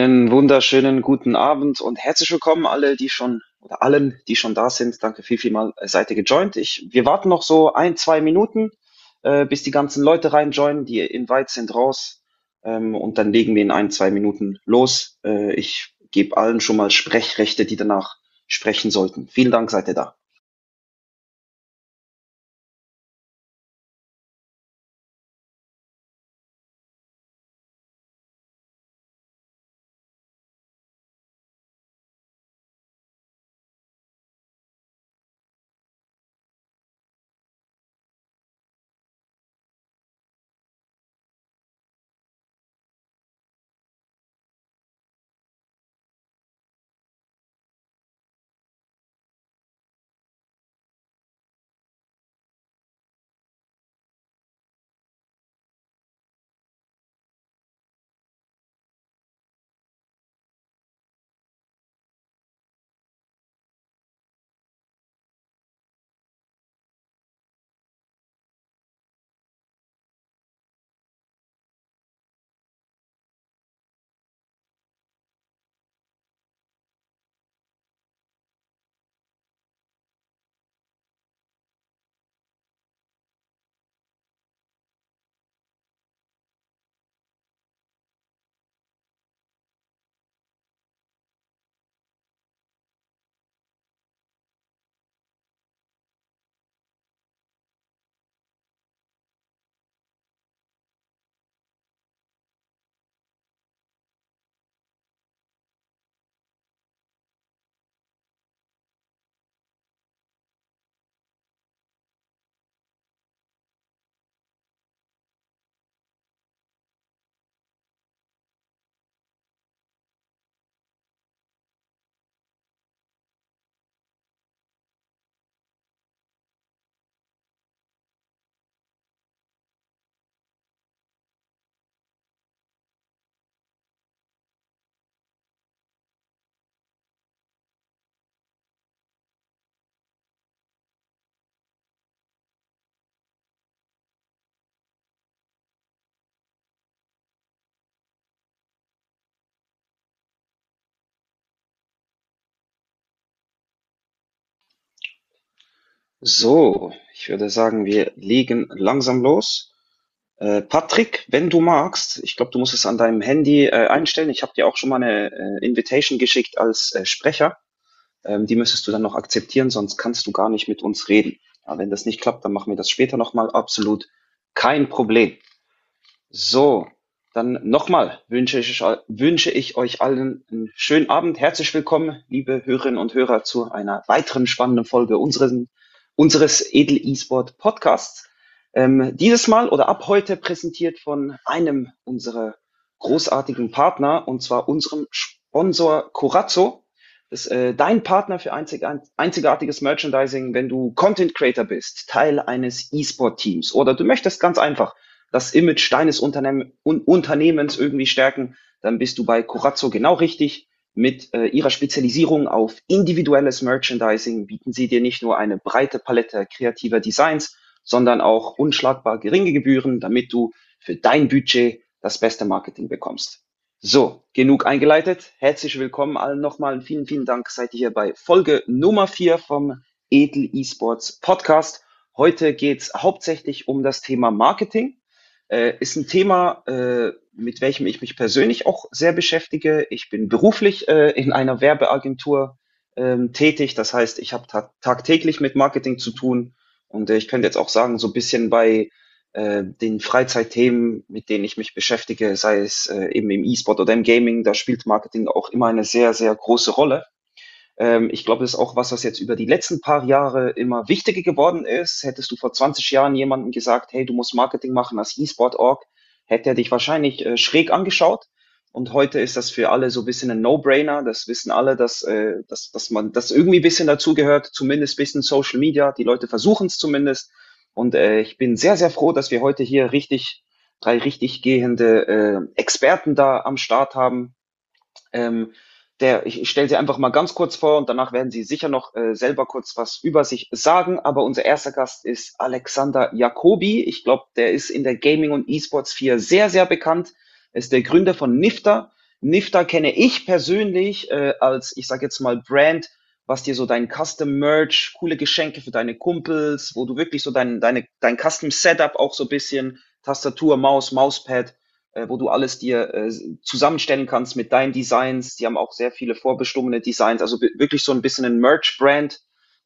Einen wunderschönen guten Abend und herzlich willkommen alle, die schon oder allen, die schon da sind. Danke viel, viel mal, äh, seid ihr gejoint. Ich, wir warten noch so ein, zwei Minuten, äh, bis die ganzen Leute reinjoinen. Die Invites sind raus. Ähm, und dann legen wir in ein, zwei Minuten los. Äh, ich gebe allen schon mal Sprechrechte, die danach sprechen sollten. Vielen Dank, seid ihr da. So, ich würde sagen, wir legen langsam los. Äh, Patrick, wenn du magst, ich glaube, du musst es an deinem Handy äh, einstellen. Ich habe dir auch schon mal eine äh, Invitation geschickt als äh, Sprecher. Ähm, die müsstest du dann noch akzeptieren, sonst kannst du gar nicht mit uns reden. Ja, wenn das nicht klappt, dann machen wir das später nochmal. Absolut kein Problem. So, dann nochmal wünsche ich, wünsche ich euch allen einen schönen Abend. Herzlich willkommen, liebe Hörerinnen und Hörer, zu einer weiteren spannenden Folge unseres, unseres Edel E-Sport Podcasts. Ähm, dieses Mal oder ab heute präsentiert von einem unserer großartigen Partner und zwar unserem Sponsor Corazzo. Das ist äh, dein Partner für einzig, einzigartiges Merchandising, wenn du Content Creator bist, Teil eines E-Sport-Teams oder du möchtest ganz einfach das Image deines Unternehm Unternehmens irgendwie stärken, dann bist du bei Corazzo genau richtig. Mit äh, ihrer Spezialisierung auf individuelles Merchandising bieten sie dir nicht nur eine breite Palette kreativer Designs, sondern auch unschlagbar geringe Gebühren, damit du für dein Budget das beste Marketing bekommst. So, genug eingeleitet. Herzlich willkommen allen nochmal. Vielen, vielen Dank. Seid ihr hier bei Folge Nummer vier vom Edel Esports Podcast. Heute geht's hauptsächlich um das Thema Marketing. Äh, ist ein Thema, äh, mit welchem ich mich persönlich auch sehr beschäftige. Ich bin beruflich äh, in einer Werbeagentur ähm, tätig. Das heißt, ich habe ta tagtäglich mit Marketing zu tun. Und äh, ich könnte jetzt auch sagen, so ein bisschen bei äh, den Freizeitthemen, mit denen ich mich beschäftige, sei es äh, eben im E-Sport oder im Gaming, da spielt Marketing auch immer eine sehr, sehr große Rolle. Ähm, ich glaube, das ist auch was, was jetzt über die letzten paar Jahre immer wichtiger geworden ist. Hättest du vor 20 Jahren jemandem gesagt, hey, du musst Marketing machen als E-Sport-Org, hätte er dich wahrscheinlich äh, schräg angeschaut. Und heute ist das für alle so ein bisschen ein No-Brainer. Das wissen alle, dass, äh, dass, dass man das irgendwie ein bisschen dazugehört, zumindest bisschen Social Media. Die Leute versuchen es zumindest. Und äh, ich bin sehr, sehr froh, dass wir heute hier richtig, drei richtig gehende äh, Experten da am Start haben. Ähm, der, ich, ich stelle sie einfach mal ganz kurz vor und danach werden sie sicher noch äh, selber kurz was über sich sagen. Aber unser erster Gast ist Alexander Jacobi. Ich glaube, der ist in der Gaming- und E-Sports 4 sehr, sehr bekannt. Er ist der Gründer von Nifter. Nifta kenne ich persönlich äh, als, ich sage jetzt mal, Brand, was dir so dein Custom Merch, coole Geschenke für deine Kumpels, wo du wirklich so dein, deine, dein Custom Setup auch so bisschen, Tastatur, Maus, Mauspad, äh, wo du alles dir äh, zusammenstellen kannst mit deinen Designs. Die haben auch sehr viele vorbestimmte Designs, also wirklich so ein bisschen ein Merch-Brand.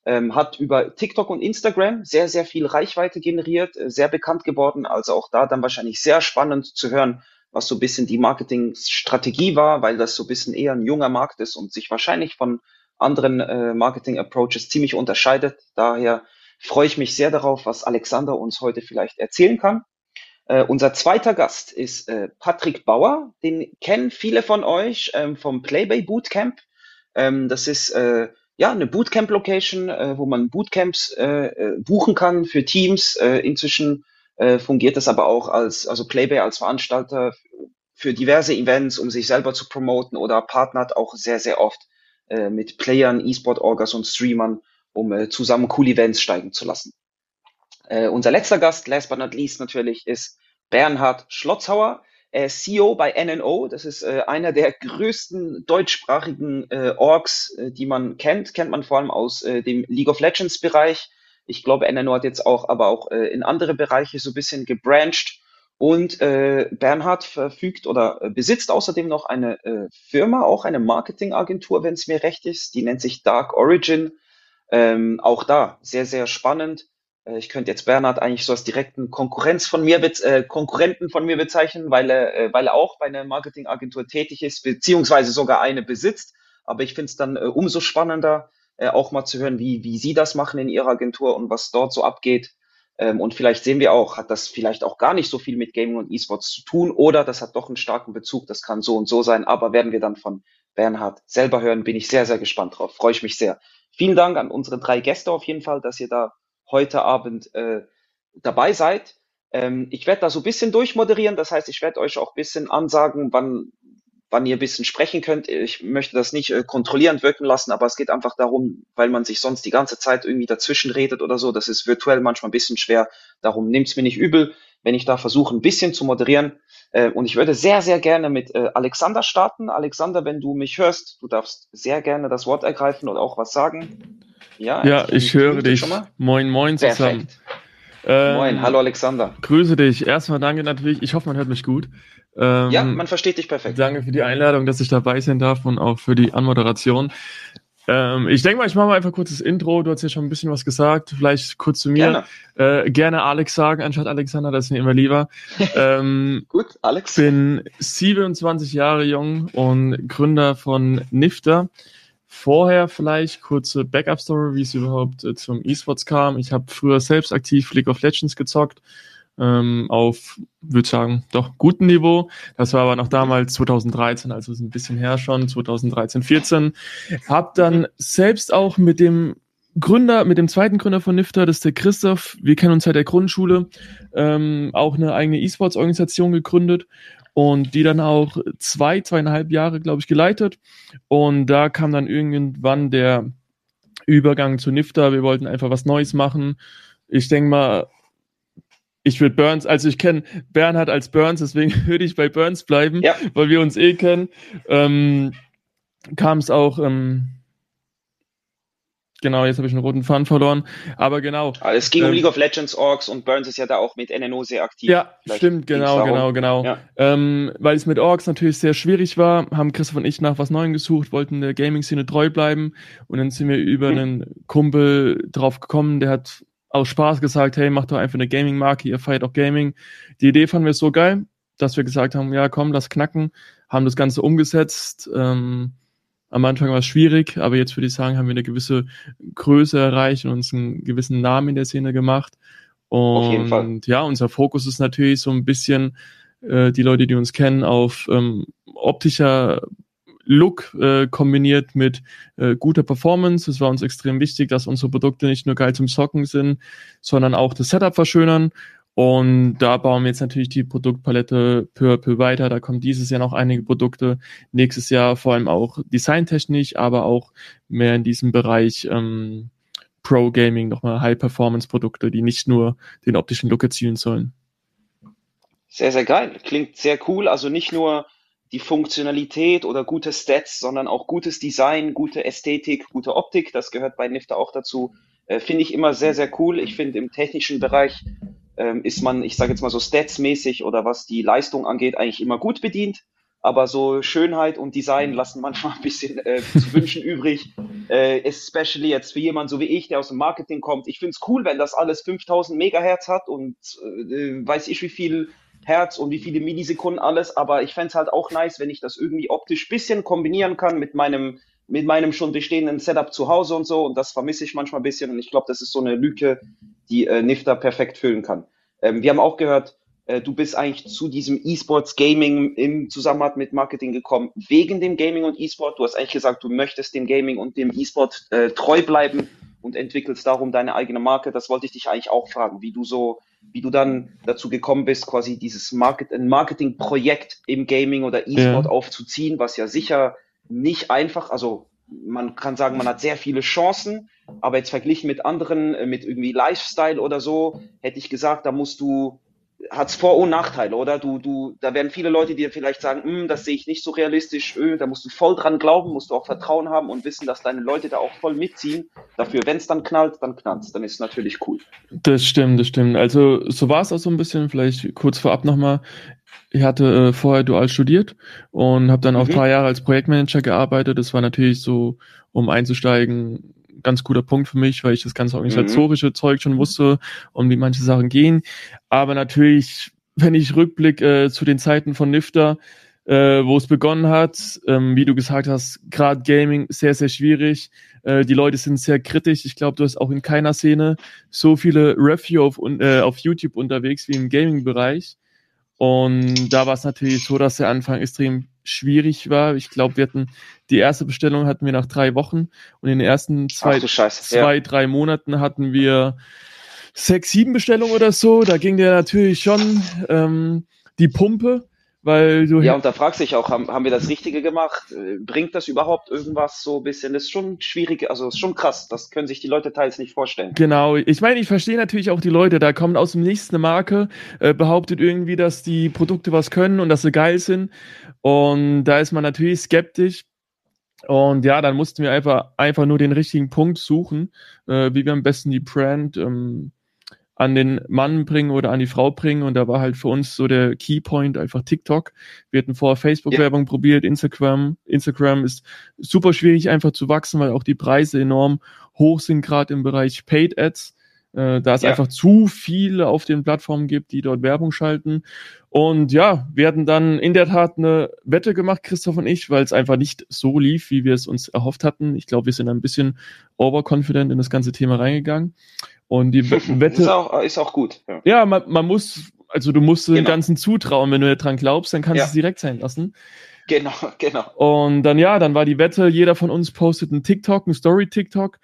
Ähm, hat über TikTok und Instagram sehr, sehr viel Reichweite generiert, äh, sehr bekannt geworden. Also auch da dann wahrscheinlich sehr spannend zu hören, was so ein bisschen die Marketingstrategie war, weil das so ein bisschen eher ein junger Markt ist und sich wahrscheinlich von anderen äh, Marketing-Approaches ziemlich unterscheidet. Daher freue ich mich sehr darauf, was Alexander uns heute vielleicht erzählen kann. Äh, unser zweiter Gast ist äh, Patrick Bauer. Den kennen viele von euch ähm, vom Playbay Bootcamp. Ähm, das ist äh, ja eine Bootcamp-Location, äh, wo man Bootcamps äh, äh, buchen kann für Teams. Äh, inzwischen äh, fungiert das aber auch als also Playbay als Veranstalter für diverse Events, um sich selber zu promoten oder partnert auch sehr sehr oft äh, mit Playern, E-Sport-Orgas und Streamern, um äh, zusammen cool Events steigen zu lassen. Äh, unser letzter Gast, last but not least natürlich, ist Bernhard Schlotzhauer, äh, CEO bei NNO. Das ist äh, einer der größten deutschsprachigen äh, Orgs, äh, die man kennt. Kennt man vor allem aus äh, dem League of Legends Bereich. Ich glaube, NNO hat jetzt auch, aber auch in andere Bereiche so ein bisschen gebrancht. Und Bernhard verfügt oder besitzt außerdem noch eine Firma, auch eine Marketingagentur, wenn es mir recht ist. Die nennt sich Dark Origin. Ähm, auch da sehr, sehr spannend. Äh, ich könnte jetzt Bernhard eigentlich so als direkten Konkurrenz von mir, äh, Konkurrenten von mir bezeichnen, weil er, äh, weil er auch bei einer Marketingagentur tätig ist, beziehungsweise sogar eine besitzt. Aber ich finde es dann äh, umso spannender, äh, auch mal zu hören, wie, wie Sie das machen in Ihrer Agentur und was dort so abgeht. Ähm, und vielleicht sehen wir auch, hat das vielleicht auch gar nicht so viel mit Gaming und E-Sports zu tun oder das hat doch einen starken Bezug, das kann so und so sein, aber werden wir dann von Bernhard selber hören, bin ich sehr, sehr gespannt drauf, freue ich mich sehr. Vielen Dank an unsere drei Gäste auf jeden Fall, dass ihr da heute Abend äh, dabei seid. Ähm, ich werde da so ein bisschen durchmoderieren, das heißt, ich werde euch auch ein bisschen ansagen, wann, wann ihr ein bisschen sprechen könnt. Ich möchte das nicht äh, kontrollierend wirken lassen, aber es geht einfach darum, weil man sich sonst die ganze Zeit irgendwie dazwischen redet oder so. Das ist virtuell manchmal ein bisschen schwer. Darum nehmt's mir nicht übel, wenn ich da versuche, ein bisschen zu moderieren. Äh, und ich würde sehr, sehr gerne mit äh, Alexander starten. Alexander, wenn du mich hörst, du darfst sehr gerne das Wort ergreifen oder auch was sagen. Ja, ja ich, ich höre dich. Moin, moin zusammen. Ähm, moin, hallo Alexander. Grüße dich. Erstmal danke natürlich. Ich hoffe, man hört mich gut. Ähm, ja, man versteht dich perfekt. Danke für die Einladung, dass ich dabei sein darf und auch für die Anmoderation. Ähm, ich denke mal, ich mache mal einfach kurz das Intro. Du hast ja schon ein bisschen was gesagt. Vielleicht kurz zu mir. Gerne, äh, gerne Alex sagen, anstatt Alexander, das ist mir immer lieber. ähm, Gut, Alex. Bin 27 Jahre jung und Gründer von Nifter. Vorher vielleicht kurze Backup-Story, wie es überhaupt äh, zum E-Sports kam. Ich habe früher selbst aktiv League of Legends gezockt, ähm, auf, würde sagen, doch guten Niveau. Das war aber noch damals 2013, also ist ein bisschen her schon, 2013, 14. Hab dann selbst auch mit dem Gründer, mit dem zweiten Gründer von Nifter, das ist der Christoph, wir kennen uns seit der Grundschule, ähm, auch eine eigene E-Sports-Organisation gegründet und die dann auch zwei, zweieinhalb Jahre, glaube ich, geleitet. Und da kam dann irgendwann der Übergang zu Nifter. Wir wollten einfach was Neues machen. Ich denke mal, ich würde Burns, also ich kenne Bernhard als Burns, deswegen würde ich bei Burns bleiben, ja. weil wir uns eh kennen. Ähm, kam es auch ähm, Genau, jetzt habe ich einen roten Faden verloren. Aber genau. Aber es ging ähm, um League of Legends Orks und Burns ist ja da auch mit NNO sehr aktiv. Ja, Vielleicht stimmt, genau, genau, genau. Ja. Ähm, weil es mit Orks natürlich sehr schwierig war, haben Christoph und ich nach was Neuem gesucht, wollten der Gaming-Szene treu bleiben und dann sind wir über hm. einen Kumpel drauf gekommen, der hat aus Spaß gesagt, hey, mach doch einfach eine Gaming-Marke, ihr feiert auch Gaming. Die Idee fanden wir so geil, dass wir gesagt haben, ja komm, lass knacken, haben das Ganze umgesetzt, ähm, am Anfang war es schwierig, aber jetzt würde ich sagen, haben wir eine gewisse Größe erreicht und uns einen gewissen Namen in der Szene gemacht. Und auf jeden Fall. ja, unser Fokus ist natürlich so ein bisschen äh, die Leute, die uns kennen, auf ähm, optischer Look äh, kombiniert mit äh, guter Performance. Es war uns extrem wichtig, dass unsere Produkte nicht nur geil zum Socken sind, sondern auch das Setup verschönern. Und da bauen wir jetzt natürlich die Produktpalette peu à peu weiter. Da kommen dieses Jahr noch einige Produkte. Nächstes Jahr vor allem auch designtechnisch, aber auch mehr in diesem Bereich ähm, Pro Gaming, nochmal High-Performance-Produkte, die nicht nur den optischen Look erzielen sollen. Sehr, sehr geil. Klingt sehr cool. Also nicht nur die Funktionalität oder gute Stats, sondern auch gutes Design, gute Ästhetik, gute Optik. Das gehört bei Nifter auch dazu. Äh, finde ich immer sehr, sehr cool. Ich finde im technischen Bereich ähm, ist man, ich sage jetzt mal so statsmäßig oder was die Leistung angeht, eigentlich immer gut bedient. Aber so Schönheit und Design lassen manchmal ein bisschen äh, zu wünschen übrig. Äh, especially jetzt für jemanden so wie ich, der aus dem Marketing kommt. Ich finde es cool, wenn das alles 5000 Megahertz hat und äh, weiß ich wie viel Hertz und wie viele Millisekunden alles. Aber ich fände es halt auch nice, wenn ich das irgendwie optisch bisschen kombinieren kann mit meinem mit meinem schon bestehenden Setup zu Hause und so. Und das vermisse ich manchmal ein bisschen. Und ich glaube, das ist so eine Lücke, die äh, Nifter perfekt füllen kann. Ähm, wir haben auch gehört, äh, du bist eigentlich zu diesem E-Sports Gaming im Zusammenhang mit Marketing gekommen, wegen dem Gaming und E-Sport. Du hast eigentlich gesagt, du möchtest dem Gaming und dem E-Sport äh, treu bleiben und entwickelst darum deine eigene Marke. Das wollte ich dich eigentlich auch fragen, wie du so, wie du dann dazu gekommen bist, quasi dieses Market, ein Marketingprojekt im Gaming oder E-Sport ja. aufzuziehen, was ja sicher nicht einfach, also man kann sagen, man hat sehr viele Chancen, aber jetzt verglichen mit anderen, äh, mit irgendwie Lifestyle oder so, hätte ich gesagt, da musst du, hat's Vor- und Nachteile, oder? Du, du, da werden viele Leute dir vielleicht sagen, hm, das sehe ich nicht so realistisch, öh, da musst du voll dran glauben, musst du auch Vertrauen haben und wissen, dass deine Leute da auch voll mitziehen. Dafür, wenn es dann knallt, dann knallt dann ist es natürlich cool. Das stimmt, das stimmt. Also so war es auch so ein bisschen, vielleicht kurz vorab nochmal ich hatte äh, vorher dual studiert und habe dann auch mhm. drei Jahre als Projektmanager gearbeitet. Das war natürlich so, um einzusteigen, ganz guter Punkt für mich, weil ich das ganze organisatorische mhm. Zeug schon wusste und wie manche Sachen gehen. Aber natürlich, wenn ich rückblick äh, zu den Zeiten von Nifter, äh, wo es begonnen hat, ähm, wie du gesagt hast, gerade Gaming sehr, sehr schwierig. Äh, die Leute sind sehr kritisch. Ich glaube, du hast auch in keiner Szene so viele Review auf, äh, auf YouTube unterwegs wie im Gaming-Bereich. Und da war es natürlich so, dass der Anfang extrem schwierig war. Ich glaube, wir hatten die erste Bestellung hatten wir nach drei Wochen und in den ersten zwei, zwei ja. drei Monaten hatten wir sechs, sieben Bestellungen oder so. Da ging der natürlich schon ähm, die Pumpe. Weil du ja, und da fragst du dich auch, haben, haben wir das Richtige gemacht? Bringt das überhaupt irgendwas so ein bisschen? Das ist schon schwierig, also ist schon krass. Das können sich die Leute teils nicht vorstellen. Genau. Ich meine, ich verstehe natürlich auch die Leute. Da kommt aus dem Nichts eine Marke, äh, behauptet irgendwie, dass die Produkte was können und dass sie geil sind. Und da ist man natürlich skeptisch. Und ja, dann mussten wir einfach, einfach nur den richtigen Punkt suchen, äh, wie wir am besten die Brand ähm, an den Mann bringen oder an die Frau bringen. Und da war halt für uns so der Keypoint einfach TikTok. Wir hatten vorher Facebook-Werbung ja. probiert, Instagram. Instagram ist super schwierig einfach zu wachsen, weil auch die Preise enorm hoch sind, gerade im Bereich Paid Ads. Äh, da es ja. einfach zu viele auf den Plattformen gibt, die dort Werbung schalten. Und ja, wir hatten dann in der Tat eine Wette gemacht, Christoph und ich, weil es einfach nicht so lief, wie wir es uns erhofft hatten. Ich glaube, wir sind ein bisschen overconfident in das ganze Thema reingegangen. Und die Wette. Ist auch, ist auch gut. Ja, ja man, man muss, also du musst genau. dem Ganzen zutrauen. Wenn du dran glaubst, dann kannst du ja. es direkt sein lassen. Genau, genau. Und dann ja, dann war die Wette, jeder von uns postet einen TikTok, einen Story-TikTok.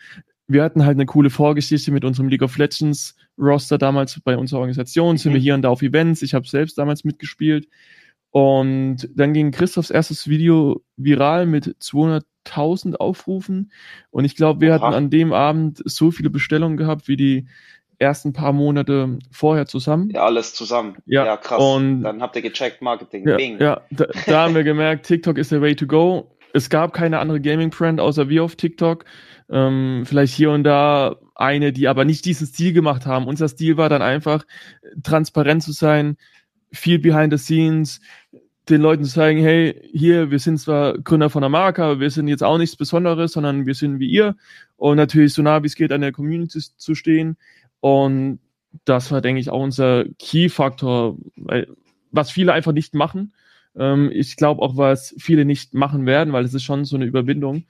Wir hatten halt eine coole Vorgeschichte mit unserem League of Legends Roster damals bei unserer Organisation. Sind mhm. wir hier und da auf Events. Ich habe selbst damals mitgespielt. Und dann ging Christophs erstes Video viral mit 200.000 Aufrufen. Und ich glaube, wir Aha. hatten an dem Abend so viele Bestellungen gehabt wie die ersten paar Monate vorher zusammen. Ja, alles zusammen. Ja, ja krass. Und dann habt ihr gecheckt, Marketing. Ja, Bing. ja da, da haben wir gemerkt, TikTok ist der way to go. Es gab keine andere Gaming-Brand außer wir auf TikTok. Ähm, vielleicht hier und da eine, die aber nicht diesen Stil gemacht haben. Unser Stil war dann einfach, transparent zu sein, viel behind the scenes, den Leuten zu zeigen, hey, hier, wir sind zwar Gründer von der Marke, aber wir sind jetzt auch nichts Besonderes, sondern wir sind wie ihr und natürlich so nah wie es geht an der Community zu stehen und das war, denke ich, auch unser Key-Faktor, was viele einfach nicht machen. Ähm, ich glaube auch, was viele nicht machen werden, weil es ist schon so eine Überwindung,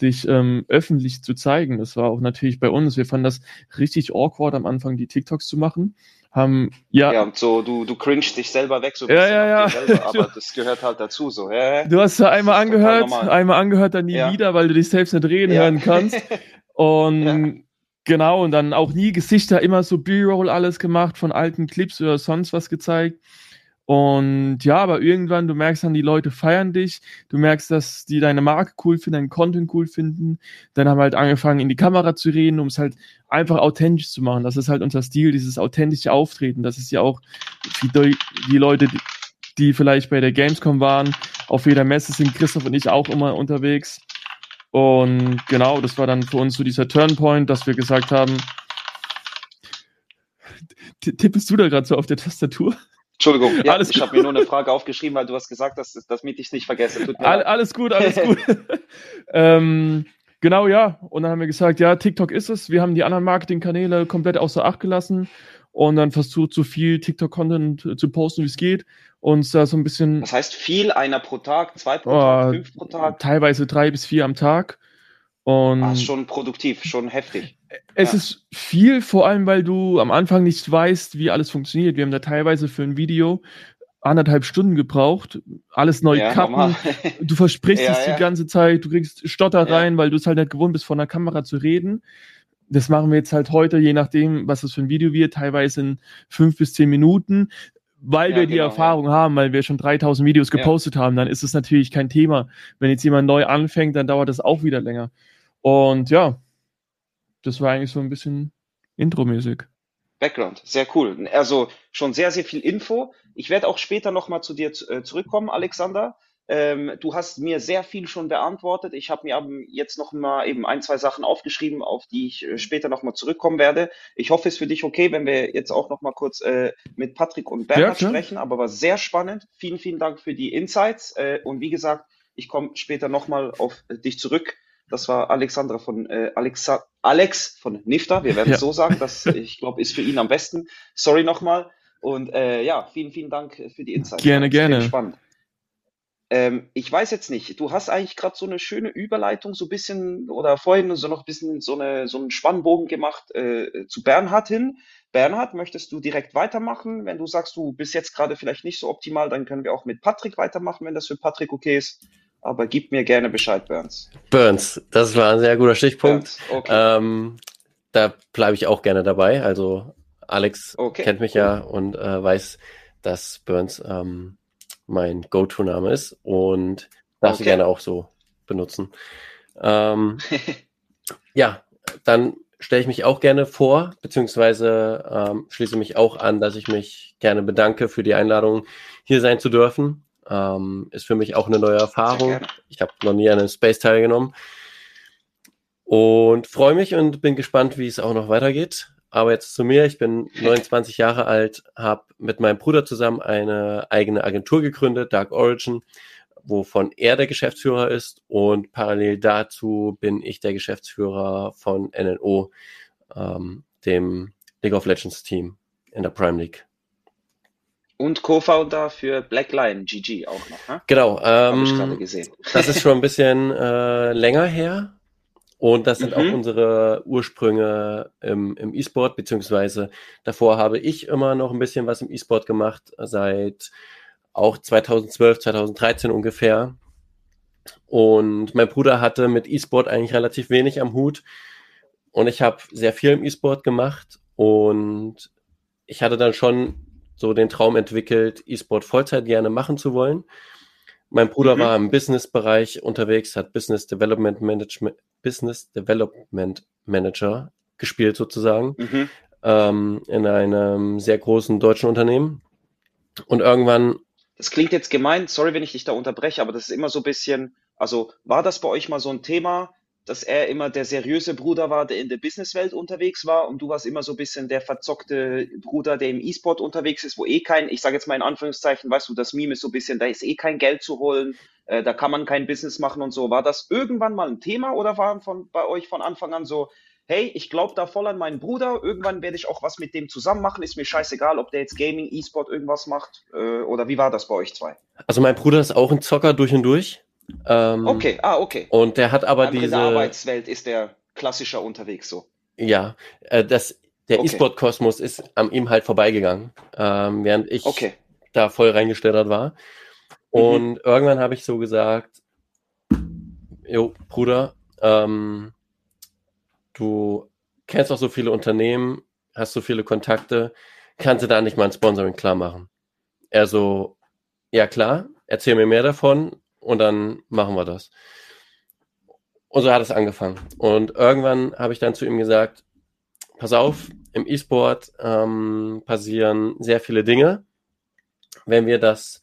dich ähm, öffentlich zu zeigen. Das war auch natürlich bei uns. Wir fanden das richtig awkward am Anfang, die TikToks zu machen haben ja. Ja, und so, du, du cringest dich selber weg, so ein ja, ja, ja. Selber, aber das gehört halt dazu, so. Ja, du hast ja einmal angehört, einmal angehört, dann nie ja. wieder, weil du dich selbst nicht reden ja. hören kannst. Und genau, und dann auch nie Gesichter, immer so B-Roll alles gemacht, von alten Clips oder sonst was gezeigt. Und ja, aber irgendwann, du merkst dann, die Leute feiern dich, du merkst, dass die deine Marke cool finden, deinen Content cool finden. Dann haben wir halt angefangen, in die Kamera zu reden, um es halt einfach authentisch zu machen. Das ist halt unser Stil, dieses authentische Auftreten. Das ist ja auch die, die Leute, die, vielleicht bei der Gamescom waren. Auf jeder Messe sind Christoph und ich auch immer unterwegs. Und genau, das war dann für uns so dieser Turnpoint, dass wir gesagt haben, tippest du da gerade so auf der Tastatur? Entschuldigung, ja, alles ich habe mir nur eine Frage aufgeschrieben, weil du hast gesagt, dass, damit ich es nicht vergesse. All, alles gut, alles gut. ähm, genau, ja. Und dann haben wir gesagt, ja, TikTok ist es. Wir haben die anderen Marketingkanäle komplett außer Acht gelassen und dann versucht, so viel TikTok-Content zu posten, wie es geht. Und da so ein bisschen. Das heißt viel, einer pro Tag, zwei pro oh, Tag, fünf pro Tag? Teilweise drei bis vier am Tag. Und ah, schon produktiv, schon heftig. Es ja. ist viel, vor allem, weil du am Anfang nicht weißt, wie alles funktioniert. Wir haben da teilweise für ein Video anderthalb Stunden gebraucht, alles neu ja, kappen. Du versprichst ja, es die ganze Zeit, du kriegst Stotter rein, weil du es halt nicht gewohnt bist, vor einer Kamera zu reden. Das machen wir jetzt halt heute, je nachdem, was das für ein Video wird, teilweise in fünf bis zehn Minuten weil ja, wir die genau, Erfahrung ja. haben, weil wir schon 3000 Videos gepostet ja. haben, dann ist es natürlich kein Thema. Wenn jetzt jemand neu anfängt, dann dauert das auch wieder länger. Und ja, das war eigentlich so ein bisschen intromäßig. Background, sehr cool. Also schon sehr, sehr viel Info. Ich werde auch später nochmal zu dir äh, zurückkommen, Alexander. Ähm, du hast mir sehr viel schon beantwortet. Ich habe mir jetzt noch mal eben ein, zwei Sachen aufgeschrieben, auf die ich äh, später noch mal zurückkommen werde. Ich hoffe, es ist für dich okay, wenn wir jetzt auch noch mal kurz äh, mit Patrick und Bernhard ja, sprechen, aber war sehr spannend. Vielen, vielen Dank für die Insights. Äh, und wie gesagt, ich komme später noch mal auf dich zurück. Das war Alexandra von äh, Alexa, Alex von Nifta. Wir werden ja. so sagen. Das, ich glaube, ist für ihn am besten. Sorry nochmal. Und äh, ja, vielen, vielen Dank für die Insights. Gerne, gerne. Spannend. Ähm, ich weiß jetzt nicht, du hast eigentlich gerade so eine schöne Überleitung, so ein bisschen, oder vorhin so noch ein bisschen so, eine, so einen Spannbogen gemacht äh, zu Bernhard hin. Bernhard, möchtest du direkt weitermachen? Wenn du sagst, du bist jetzt gerade vielleicht nicht so optimal, dann können wir auch mit Patrick weitermachen, wenn das für Patrick okay ist. Aber gib mir gerne Bescheid, Burns. Burns, das war ein sehr guter Stichpunkt. okay. ähm, da bleibe ich auch gerne dabei. Also Alex okay, kennt mich cool. ja und äh, weiß, dass Burns ähm, mein Go-To-Name ist und darf okay. sie gerne auch so benutzen. Ähm, ja, dann stelle ich mich auch gerne vor, beziehungsweise ähm, schließe mich auch an, dass ich mich gerne bedanke für die Einladung, hier sein zu dürfen. Ähm, ist für mich auch eine neue Erfahrung. Ich habe noch nie an einem Space teilgenommen und freue mich und bin gespannt, wie es auch noch weitergeht. Aber jetzt zu mir. Ich bin 29 Jahre alt, habe mit meinem Bruder zusammen eine eigene Agentur gegründet, Dark Origin, wovon er der Geschäftsführer ist. Und parallel dazu bin ich der Geschäftsführer von NNO, ähm, dem League of Legends Team in der Prime League. Und Co-Founder für Black Lion, GG auch noch, ne? Genau. Ähm, Habe ich gerade gesehen. Das ist schon ein bisschen äh, länger her. Und das sind mhm. auch unsere Ursprünge im, im E-Sport, beziehungsweise davor habe ich immer noch ein bisschen was im E-Sport gemacht, seit auch 2012, 2013 ungefähr. Und mein Bruder hatte mit E-Sport eigentlich relativ wenig am Hut. Und ich habe sehr viel im E-Sport gemacht. Und ich hatte dann schon so den Traum entwickelt, E-Sport Vollzeit gerne machen zu wollen. Mein Bruder mhm. war im Business-Bereich unterwegs, hat Business Development Management, Business Development Manager gespielt sozusagen mhm. ähm, in einem sehr großen deutschen Unternehmen. Und irgendwann. Das klingt jetzt gemein, sorry, wenn ich dich da unterbreche, aber das ist immer so ein bisschen, also war das bei euch mal so ein Thema, dass er immer der seriöse Bruder war, der in der Businesswelt unterwegs war und du warst immer so ein bisschen der verzockte Bruder, der im E-Sport unterwegs ist, wo eh kein, ich sage jetzt mal in Anführungszeichen, weißt du, das Meme ist so ein bisschen, da ist eh kein Geld zu holen, äh, da kann man kein Business machen und so. War das irgendwann mal ein Thema oder war von, bei euch von Anfang an so, hey, ich glaube da voll an meinen Bruder, irgendwann werde ich auch was mit dem zusammen machen, ist mir scheißegal, ob der jetzt Gaming, E-Sport irgendwas macht äh, oder wie war das bei euch zwei? Also mein Bruder ist auch ein Zocker durch und durch. Ähm, okay, ah, okay. Und der hat aber diese. In der Arbeitswelt ist der klassischer unterwegs so. Ja, äh, das, der okay. E-Sport-Kosmos ist an ihm halt vorbeigegangen, ähm, während ich okay. da voll reingestellt war. Mhm. Und mhm. irgendwann habe ich so gesagt, jo, Bruder, ähm, du kennst auch so viele Unternehmen, hast so viele Kontakte, kannst du da nicht mal ein Sponsoring klar machen? Er so, ja klar, erzähl mir mehr davon, und dann machen wir das. Und so hat es angefangen. Und irgendwann habe ich dann zu ihm gesagt, pass auf, im E-Sport ähm, passieren sehr viele Dinge. Wenn wir das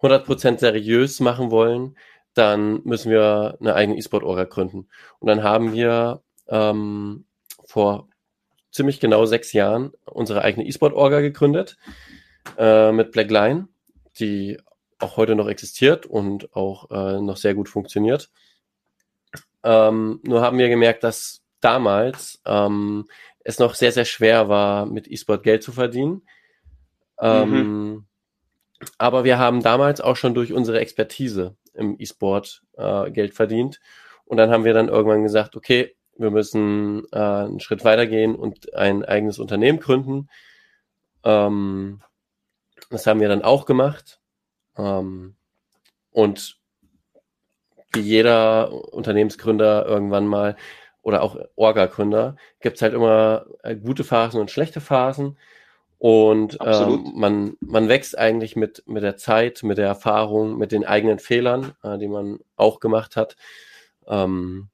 100% seriös machen wollen, dann müssen wir eine eigene E-Sport-Orga gründen. Und dann haben wir ähm, vor ziemlich genau sechs Jahren unsere eigene E-Sport-Orga gegründet äh, mit Blackline, die auch heute noch existiert und auch äh, noch sehr gut funktioniert. Ähm, nur haben wir gemerkt, dass damals ähm, es noch sehr, sehr schwer war, mit E-Sport Geld zu verdienen. Ähm, mhm. Aber wir haben damals auch schon durch unsere Expertise im E-Sport äh, Geld verdient. Und dann haben wir dann irgendwann gesagt, okay, wir müssen äh, einen Schritt weitergehen und ein eigenes Unternehmen gründen. Ähm, das haben wir dann auch gemacht. Ähm, und wie jeder Unternehmensgründer irgendwann mal oder auch Orga-Gründer gibt es halt immer äh, gute Phasen und schlechte Phasen. Und ähm, man, man wächst eigentlich mit, mit der Zeit, mit der Erfahrung, mit den eigenen Fehlern, äh, die man auch gemacht hat. Ähm,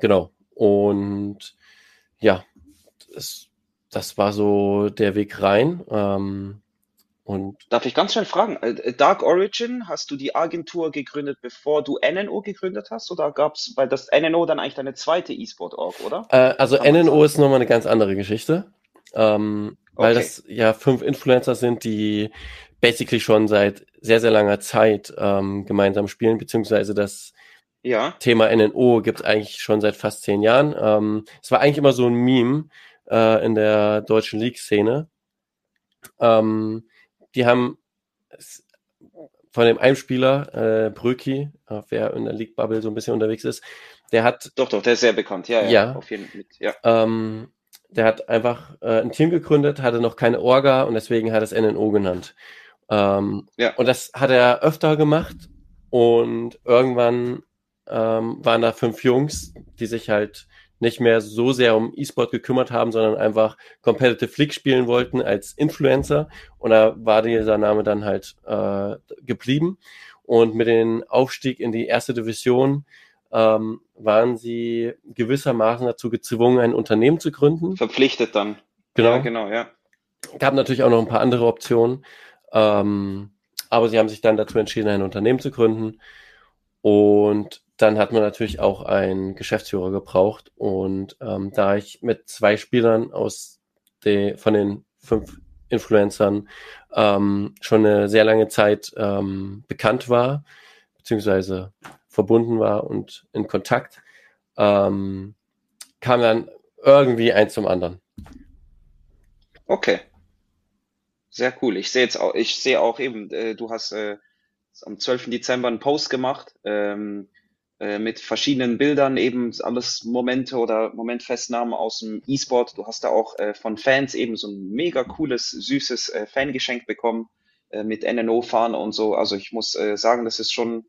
genau. Und ja, das, das war so der Weg rein. Ähm, und Darf ich ganz schnell fragen, äh, Dark Origin, hast du die Agentur gegründet, bevor du NNO gegründet hast? Oder gab es, weil das NNO dann eigentlich deine zweite E-Sport-Org, oder? Äh, also NNO ist nochmal eine ganz andere Geschichte. Ähm, weil okay. das ja fünf Influencer sind, die basically schon seit sehr, sehr langer Zeit ähm, gemeinsam spielen, beziehungsweise das ja. Thema NNO gibt es eigentlich schon seit fast zehn Jahren. Ähm, es war eigentlich immer so ein Meme äh, in der deutschen League-Szene. Ähm, die haben von dem Einspieler, äh, Bröki, wer in der League-Bubble so ein bisschen unterwegs ist, der hat. Doch, doch, der ist sehr bekannt, ja, ja. ja auf jeden Fall. Ja. Ähm, der hat einfach äh, ein Team gegründet, hatte noch keine Orga und deswegen hat es NNO genannt. Ähm, ja. Und das hat er öfter gemacht und irgendwann ähm, waren da fünf Jungs, die sich halt nicht mehr so sehr um E-Sport gekümmert haben, sondern einfach Competitive League spielen wollten als Influencer. Und da war dieser Name dann halt äh, geblieben. Und mit dem Aufstieg in die erste Division ähm, waren sie gewissermaßen dazu gezwungen, ein Unternehmen zu gründen. Verpflichtet dann. Genau. Ja, genau, ja. Gab natürlich auch noch ein paar andere Optionen. Ähm, aber sie haben sich dann dazu entschieden, ein Unternehmen zu gründen. Und dann hat man natürlich auch einen Geschäftsführer gebraucht. Und ähm, da ich mit zwei Spielern aus de, von den fünf Influencern ähm, schon eine sehr lange Zeit ähm, bekannt war, beziehungsweise verbunden war und in Kontakt, ähm, kam dann irgendwie eins zum anderen. Okay. Sehr cool. Ich sehe jetzt auch, ich sehe auch eben, äh, du hast äh, am 12. Dezember einen Post gemacht ähm, äh, mit verschiedenen Bildern, eben alles Momente oder Momentfestnahmen aus dem E-Sport. Du hast da auch äh, von Fans eben so ein mega cooles, süßes äh, Fangeschenk bekommen äh, mit NNO-Fahne und so. Also ich muss äh, sagen, das ist schon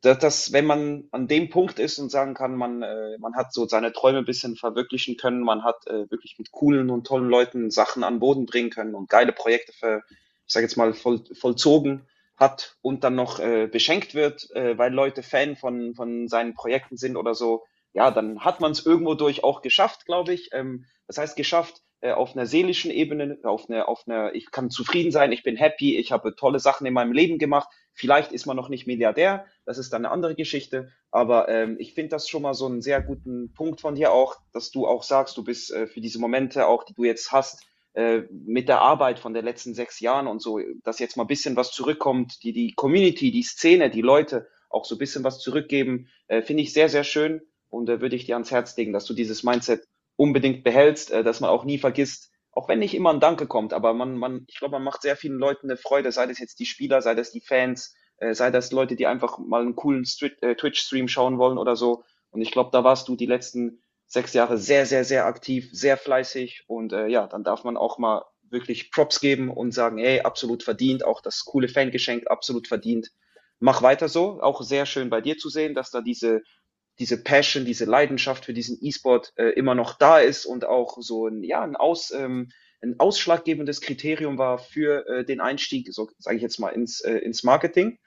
dass, dass wenn man an dem Punkt ist und sagen kann, man, äh, man hat so seine Träume ein bisschen verwirklichen können, man hat äh, wirklich mit coolen und tollen Leuten Sachen an Boden bringen können und geile Projekte für, ich sage jetzt mal, voll, vollzogen hat und dann noch äh, beschenkt wird, äh, weil Leute Fan von, von seinen Projekten sind oder so, ja, dann hat man es irgendwo durch auch geschafft, glaube ich. Ähm, das heißt, geschafft, äh, auf einer seelischen Ebene, auf einer, auf einer, ich kann zufrieden sein, ich bin happy, ich habe tolle Sachen in meinem Leben gemacht. Vielleicht ist man noch nicht Milliardär, das ist dann eine andere Geschichte. Aber ähm, ich finde das schon mal so einen sehr guten Punkt von dir auch, dass du auch sagst, du bist äh, für diese Momente auch, die du jetzt hast, äh, mit der Arbeit von den letzten sechs Jahren und so, dass jetzt mal ein bisschen was zurückkommt, die, die Community, die Szene, die Leute auch so ein bisschen was zurückgeben, äh, finde ich sehr, sehr schön. Und äh, würde ich dir ans Herz legen, dass du dieses Mindset unbedingt behältst, äh, dass man auch nie vergisst, auch wenn nicht immer ein Danke kommt, aber man, man, ich glaube, man macht sehr vielen Leuten eine Freude, sei das jetzt die Spieler, sei das die Fans, äh, sei das Leute, die einfach mal einen coolen äh, Twitch-Stream schauen wollen oder so. Und ich glaube, da warst du die letzten sechs Jahre sehr, sehr, sehr aktiv, sehr fleißig und äh, ja, dann darf man auch mal wirklich Props geben und sagen, hey, absolut verdient, auch das coole Fangeschenk absolut verdient. Mach weiter so, auch sehr schön bei dir zu sehen, dass da diese diese Passion, diese Leidenschaft für diesen E-Sport äh, immer noch da ist und auch so ein, ja, ein, Aus, ähm, ein ausschlaggebendes Kriterium war für äh, den Einstieg, so sage ich jetzt mal, ins, äh, ins Marketing.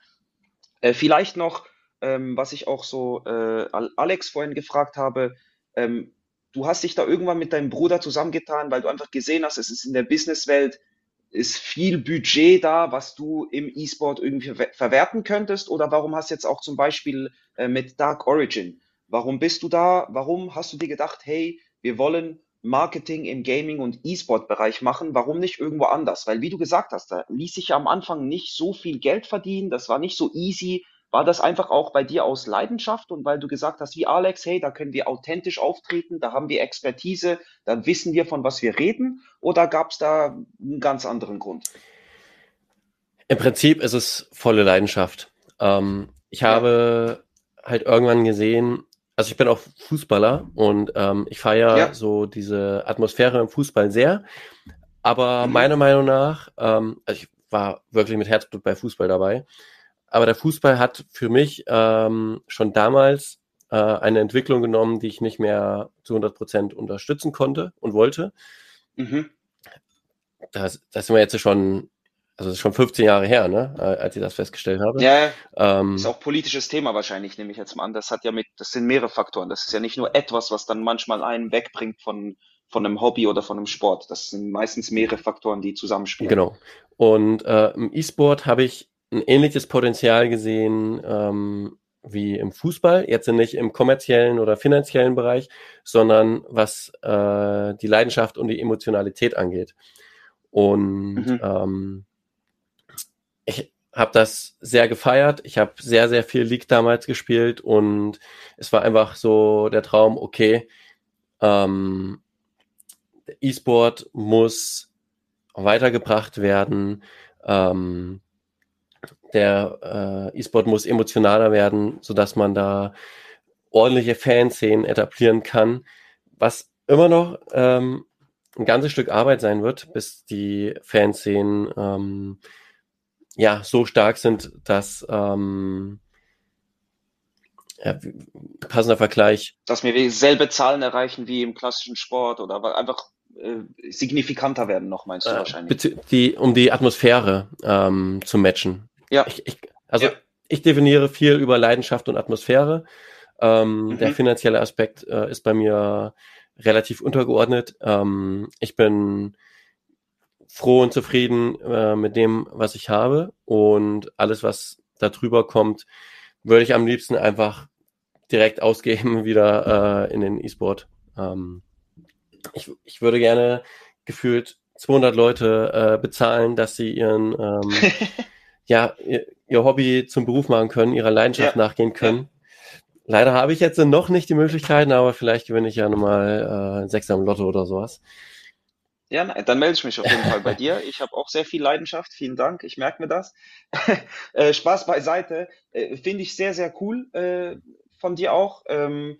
Äh, vielleicht noch, ähm, was ich auch so äh, Alex vorhin gefragt habe, ähm, du hast dich da irgendwann mit deinem Bruder zusammengetan, weil du einfach gesehen hast, es ist in der Businesswelt ist viel Budget da, was du im E-Sport irgendwie verwerten könntest? Oder warum hast du jetzt auch zum Beispiel äh, mit Dark Origin, warum bist du da? Warum hast du dir gedacht, hey, wir wollen Marketing im Gaming- und E-Sport-Bereich machen, warum nicht irgendwo anders? Weil, wie du gesagt hast, da ließ sich am Anfang nicht so viel Geld verdienen, das war nicht so easy. War das einfach auch bei dir aus Leidenschaft und weil du gesagt hast, wie Alex, hey, da können wir authentisch auftreten, da haben wir Expertise, da wissen wir, von was wir reden? Oder gab es da einen ganz anderen Grund? Im Prinzip ist es volle Leidenschaft. Ähm, ich habe ja. halt irgendwann gesehen, also ich bin auch Fußballer und ähm, ich feiere ja. so diese Atmosphäre im Fußball sehr. Aber mhm. meiner Meinung nach, ähm, also ich war wirklich mit Herzblut bei Fußball dabei, aber der Fußball hat für mich ähm, schon damals äh, eine Entwicklung genommen, die ich nicht mehr zu 100 Prozent unterstützen konnte und wollte. Mhm. Das, das sind wir jetzt schon, also das ist schon 15 Jahre her, ne, äh, als ich das festgestellt habe. Ja, ähm, ist auch politisches Thema wahrscheinlich, nehme ich jetzt mal an. Das hat ja mit, das sind mehrere Faktoren. Das ist ja nicht nur etwas, was dann manchmal einen wegbringt von, von einem Hobby oder von einem Sport. Das sind meistens mehrere Faktoren, die zusammenspielen. Genau. Und äh, im E-Sport habe ich ein ähnliches Potenzial gesehen ähm, wie im Fußball, jetzt nicht im kommerziellen oder finanziellen Bereich, sondern was äh, die Leidenschaft und die Emotionalität angeht. Und mhm. ähm, ich habe das sehr gefeiert. Ich habe sehr, sehr viel League damals gespielt und es war einfach so der Traum, okay, ähm, E-Sport muss weitergebracht werden. Ähm, der äh, E-Sport muss emotionaler werden, so dass man da ordentliche Fanszenen etablieren kann, was immer noch ähm, ein ganzes Stück Arbeit sein wird, bis die Fanszenen ähm, ja so stark sind, dass ähm, ja, passender Vergleich. Dass wir dieselbe Zahlen erreichen wie im klassischen Sport oder einfach äh, signifikanter werden noch, meinst du äh, wahrscheinlich? Die, um die Atmosphäre ähm, zu matchen. Ja. Ich, ich, also ja. ich definiere viel über Leidenschaft und Atmosphäre. Ähm, mhm. Der finanzielle Aspekt äh, ist bei mir relativ untergeordnet. Ähm, ich bin froh und zufrieden äh, mit dem, was ich habe. Und alles, was da drüber kommt, würde ich am liebsten einfach direkt ausgeben wieder äh, in den E-Sport. Ähm, ich, ich würde gerne gefühlt 200 Leute äh, bezahlen, dass sie ihren ähm, ja, ihr, ihr, Hobby zum Beruf machen können, ihrer Leidenschaft ja. nachgehen können. Leider habe ich jetzt noch nicht die Möglichkeiten, aber vielleicht gewinne ich ja nochmal äh, Sechs am Lotto oder sowas. Ja, dann melde ich mich auf jeden Fall bei dir. Ich habe auch sehr viel Leidenschaft. Vielen Dank. Ich merke mir das. äh, Spaß beiseite. Äh, Finde ich sehr, sehr cool äh, von dir auch. Ähm,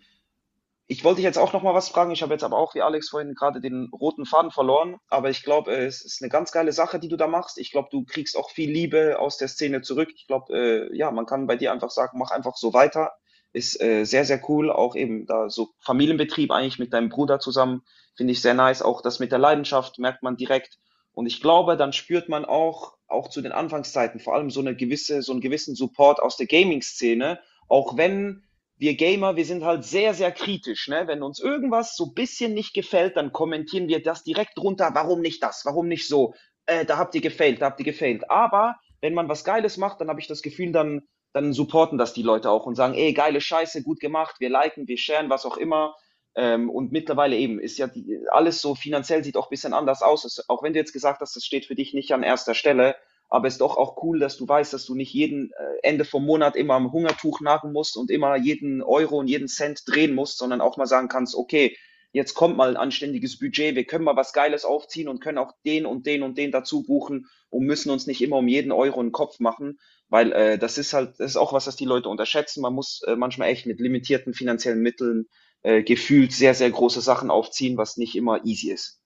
ich wollte dich jetzt auch noch mal was fragen. Ich habe jetzt aber auch, wie Alex vorhin, gerade den roten Faden verloren. Aber ich glaube, es ist eine ganz geile Sache, die du da machst. Ich glaube, du kriegst auch viel Liebe aus der Szene zurück. Ich glaube, äh, ja, man kann bei dir einfach sagen, mach einfach so weiter. Ist äh, sehr, sehr cool. Auch eben da so Familienbetrieb eigentlich mit deinem Bruder zusammen. Finde ich sehr nice. Auch das mit der Leidenschaft merkt man direkt. Und ich glaube, dann spürt man auch, auch zu den Anfangszeiten, vor allem so eine gewisse, so einen gewissen Support aus der Gaming-Szene. Auch wenn wir Gamer, wir sind halt sehr, sehr kritisch. Ne? Wenn uns irgendwas so bisschen nicht gefällt, dann kommentieren wir das direkt drunter. Warum nicht das? Warum nicht so? Äh, da habt ihr gefailt, da habt ihr gefailt. Aber wenn man was Geiles macht, dann habe ich das Gefühl, dann, dann supporten das die Leute auch und sagen, ey, geile Scheiße, gut gemacht, wir liken, wir sharen, was auch immer. Ähm, und mittlerweile eben ist ja die, alles so finanziell sieht auch ein bisschen anders aus. Es, auch wenn du jetzt gesagt hast, das steht für dich nicht an erster Stelle, aber es ist doch auch cool, dass du weißt, dass du nicht jeden äh, Ende vom Monat immer am Hungertuch nagen musst und immer jeden Euro und jeden Cent drehen musst, sondern auch mal sagen kannst, okay, jetzt kommt mal ein anständiges Budget, wir können mal was Geiles aufziehen und können auch den und den und den dazu buchen und müssen uns nicht immer um jeden Euro einen Kopf machen, weil äh, das ist halt, das ist auch was, das die Leute unterschätzen. Man muss äh, manchmal echt mit limitierten finanziellen Mitteln äh, gefühlt sehr, sehr große Sachen aufziehen, was nicht immer easy ist.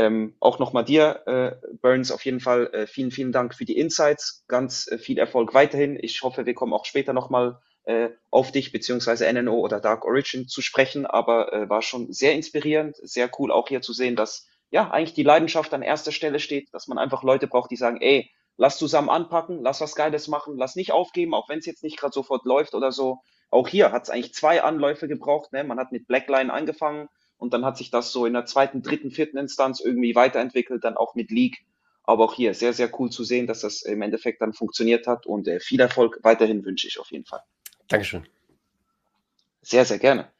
Ähm, auch nochmal dir, äh, Burns, auf jeden Fall äh, vielen, vielen Dank für die Insights. Ganz äh, viel Erfolg weiterhin. Ich hoffe, wir kommen auch später nochmal äh, auf dich beziehungsweise NNO oder Dark Origin zu sprechen, aber äh, war schon sehr inspirierend, sehr cool auch hier zu sehen, dass ja eigentlich die Leidenschaft an erster Stelle steht, dass man einfach Leute braucht, die sagen, ey, lass zusammen anpacken, lass was Geiles machen, lass nicht aufgeben, auch wenn es jetzt nicht gerade sofort läuft oder so. Auch hier hat es eigentlich zwei Anläufe gebraucht. Ne? Man hat mit Blackline angefangen, und dann hat sich das so in der zweiten, dritten, vierten Instanz irgendwie weiterentwickelt, dann auch mit League. Aber auch hier sehr, sehr cool zu sehen, dass das im Endeffekt dann funktioniert hat und äh, viel Erfolg weiterhin wünsche ich auf jeden Fall. Dankeschön. Sehr, sehr gerne.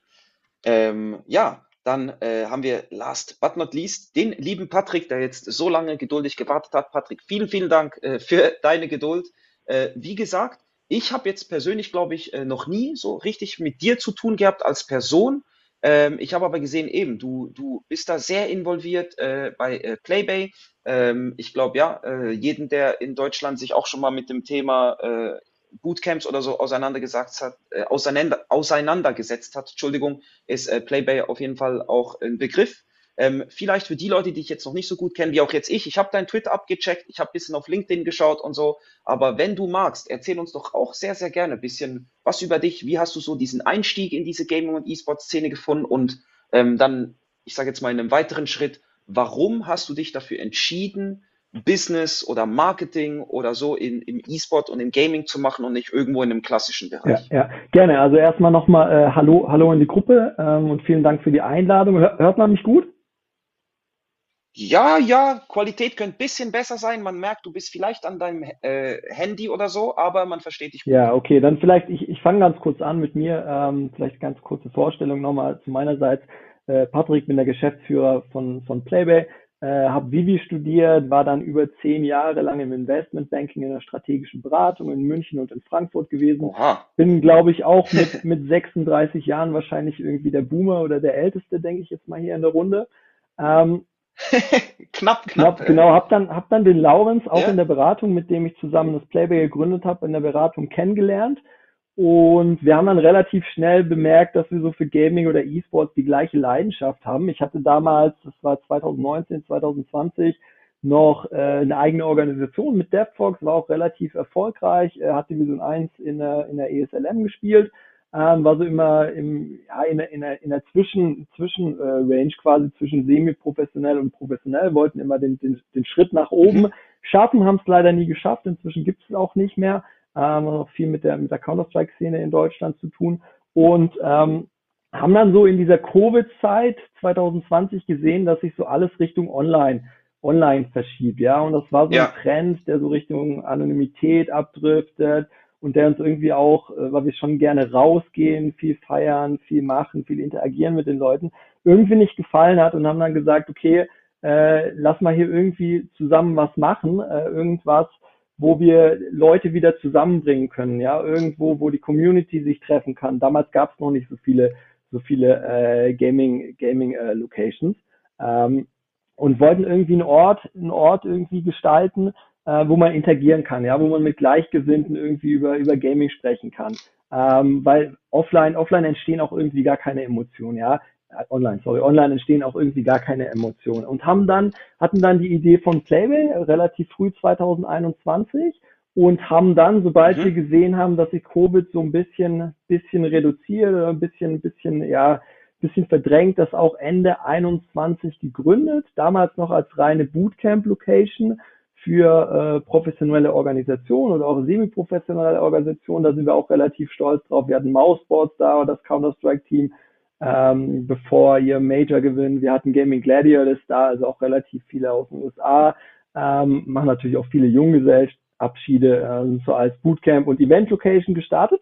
Ähm, ja, dann äh, haben wir last but not least den lieben Patrick, der jetzt so lange geduldig gewartet hat. Patrick, vielen, vielen Dank äh, für deine Geduld. Äh, wie gesagt, ich habe jetzt persönlich, glaube ich, äh, noch nie so richtig mit dir zu tun gehabt als Person. Ähm, ich habe aber gesehen, eben, du, du bist da sehr involviert äh, bei äh, Playbay. Ähm, ich glaube, ja, äh, jeden, der in Deutschland sich auch schon mal mit dem Thema äh, Bootcamps oder so auseinandergesetzt hat, äh, auseinander, auseinandergesetzt hat, Entschuldigung, ist äh, Playbay auf jeden Fall auch ein Begriff. Ähm, vielleicht für die Leute, die ich jetzt noch nicht so gut kenne, wie auch jetzt ich, ich habe dein Twitter abgecheckt, ich habe ein bisschen auf LinkedIn geschaut und so, aber wenn du magst, erzähl uns doch auch sehr, sehr gerne ein bisschen was über dich, wie hast du so diesen Einstieg in diese Gaming- und E-Sport-Szene gefunden und ähm, dann, ich sage jetzt mal in einem weiteren Schritt, warum hast du dich dafür entschieden, Business oder Marketing oder so in, im E-Sport und im Gaming zu machen und nicht irgendwo in einem klassischen Bereich. Ja, ja. gerne. Also erstmal nochmal äh, Hallo, Hallo in die Gruppe ähm, und vielen Dank für die Einladung. Hör, hört man mich gut? Ja, ja, Qualität könnte ein bisschen besser sein. Man merkt, du bist vielleicht an deinem äh, Handy oder so, aber man versteht dich gut. Ja, okay, dann vielleicht, ich, ich fange ganz kurz an mit mir. Ähm, vielleicht ganz kurze Vorstellung nochmal zu meinerseits. Äh, Patrick, bin der Geschäftsführer von, von Playbay äh, habe Vivi studiert, war dann über zehn Jahre lang im Investmentbanking in der strategischen Beratung in München und in Frankfurt gewesen. Oha. Bin, glaube ich, auch mit, mit 36 Jahren wahrscheinlich irgendwie der Boomer oder der Älteste, denke ich jetzt mal hier in der Runde. Ähm, knapp, knapp. knapp genau, habe dann, hab dann den Laurens auch ja. in der Beratung, mit dem ich zusammen das Playboy gegründet habe, in der Beratung kennengelernt und wir haben dann relativ schnell bemerkt, dass wir so für Gaming oder E-Sports die gleiche Leidenschaft haben. Ich hatte damals, das war 2019, 2020, noch äh, eine eigene Organisation mit DevFox, war auch relativ erfolgreich, äh, hat Division 1 in der, in der ESLM gespielt, ähm, war so immer im, ja, in der, in der, in der Zwischen, Zwischen äh, Range quasi zwischen semi-professionell und professionell, wollten immer den, den, den Schritt nach oben. Schaffen, haben es leider nie geschafft, inzwischen gibt es auch nicht mehr. Ähm, noch viel mit der, mit der Counter-Strike-Szene in Deutschland zu tun. Und ähm, haben dann so in dieser Covid-Zeit 2020 gesehen, dass sich so alles Richtung Online online verschiebt, ja, und das war so ja. ein Trend, der so Richtung Anonymität abdriftet und der uns irgendwie auch, äh, weil wir schon gerne rausgehen, viel feiern, viel machen, viel interagieren mit den Leuten, irgendwie nicht gefallen hat und haben dann gesagt, okay, äh, lass mal hier irgendwie zusammen was machen, äh, irgendwas, wo wir Leute wieder zusammenbringen können, ja, irgendwo, wo die Community sich treffen kann. Damals gab es noch nicht so viele, so viele äh, Gaming, Gaming äh, Locations ähm, und wollten irgendwie einen Ort, einen Ort irgendwie gestalten, äh, wo man interagieren kann, ja, wo man mit Gleichgesinnten irgendwie über über Gaming sprechen kann, ähm, weil offline, offline entstehen auch irgendwie gar keine Emotionen, ja. Äh, online, sorry, online entstehen auch irgendwie gar keine Emotionen und haben dann, hatten dann die Idee von Playway relativ früh 2021 und haben dann, sobald mhm. wir gesehen haben, dass sich Covid so ein bisschen, bisschen reduziert oder ein bisschen, bisschen, ja, bisschen verdrängt, das auch Ende 21 gegründet, damals noch als reine Bootcamp-Location für äh, professionelle Organisationen oder auch semi-professionelle Organisationen. Da sind wir auch relativ stolz drauf. Wir hatten Mouseboards da, das Counter-Strike-Team ähm, bevor ihr Major gewinnt. Wir hatten Gaming Gladiators da, also auch relativ viele aus den USA, ähm, machen natürlich auch viele Junggesellschaftsabschiede ähm, so als Bootcamp und Event Location gestartet.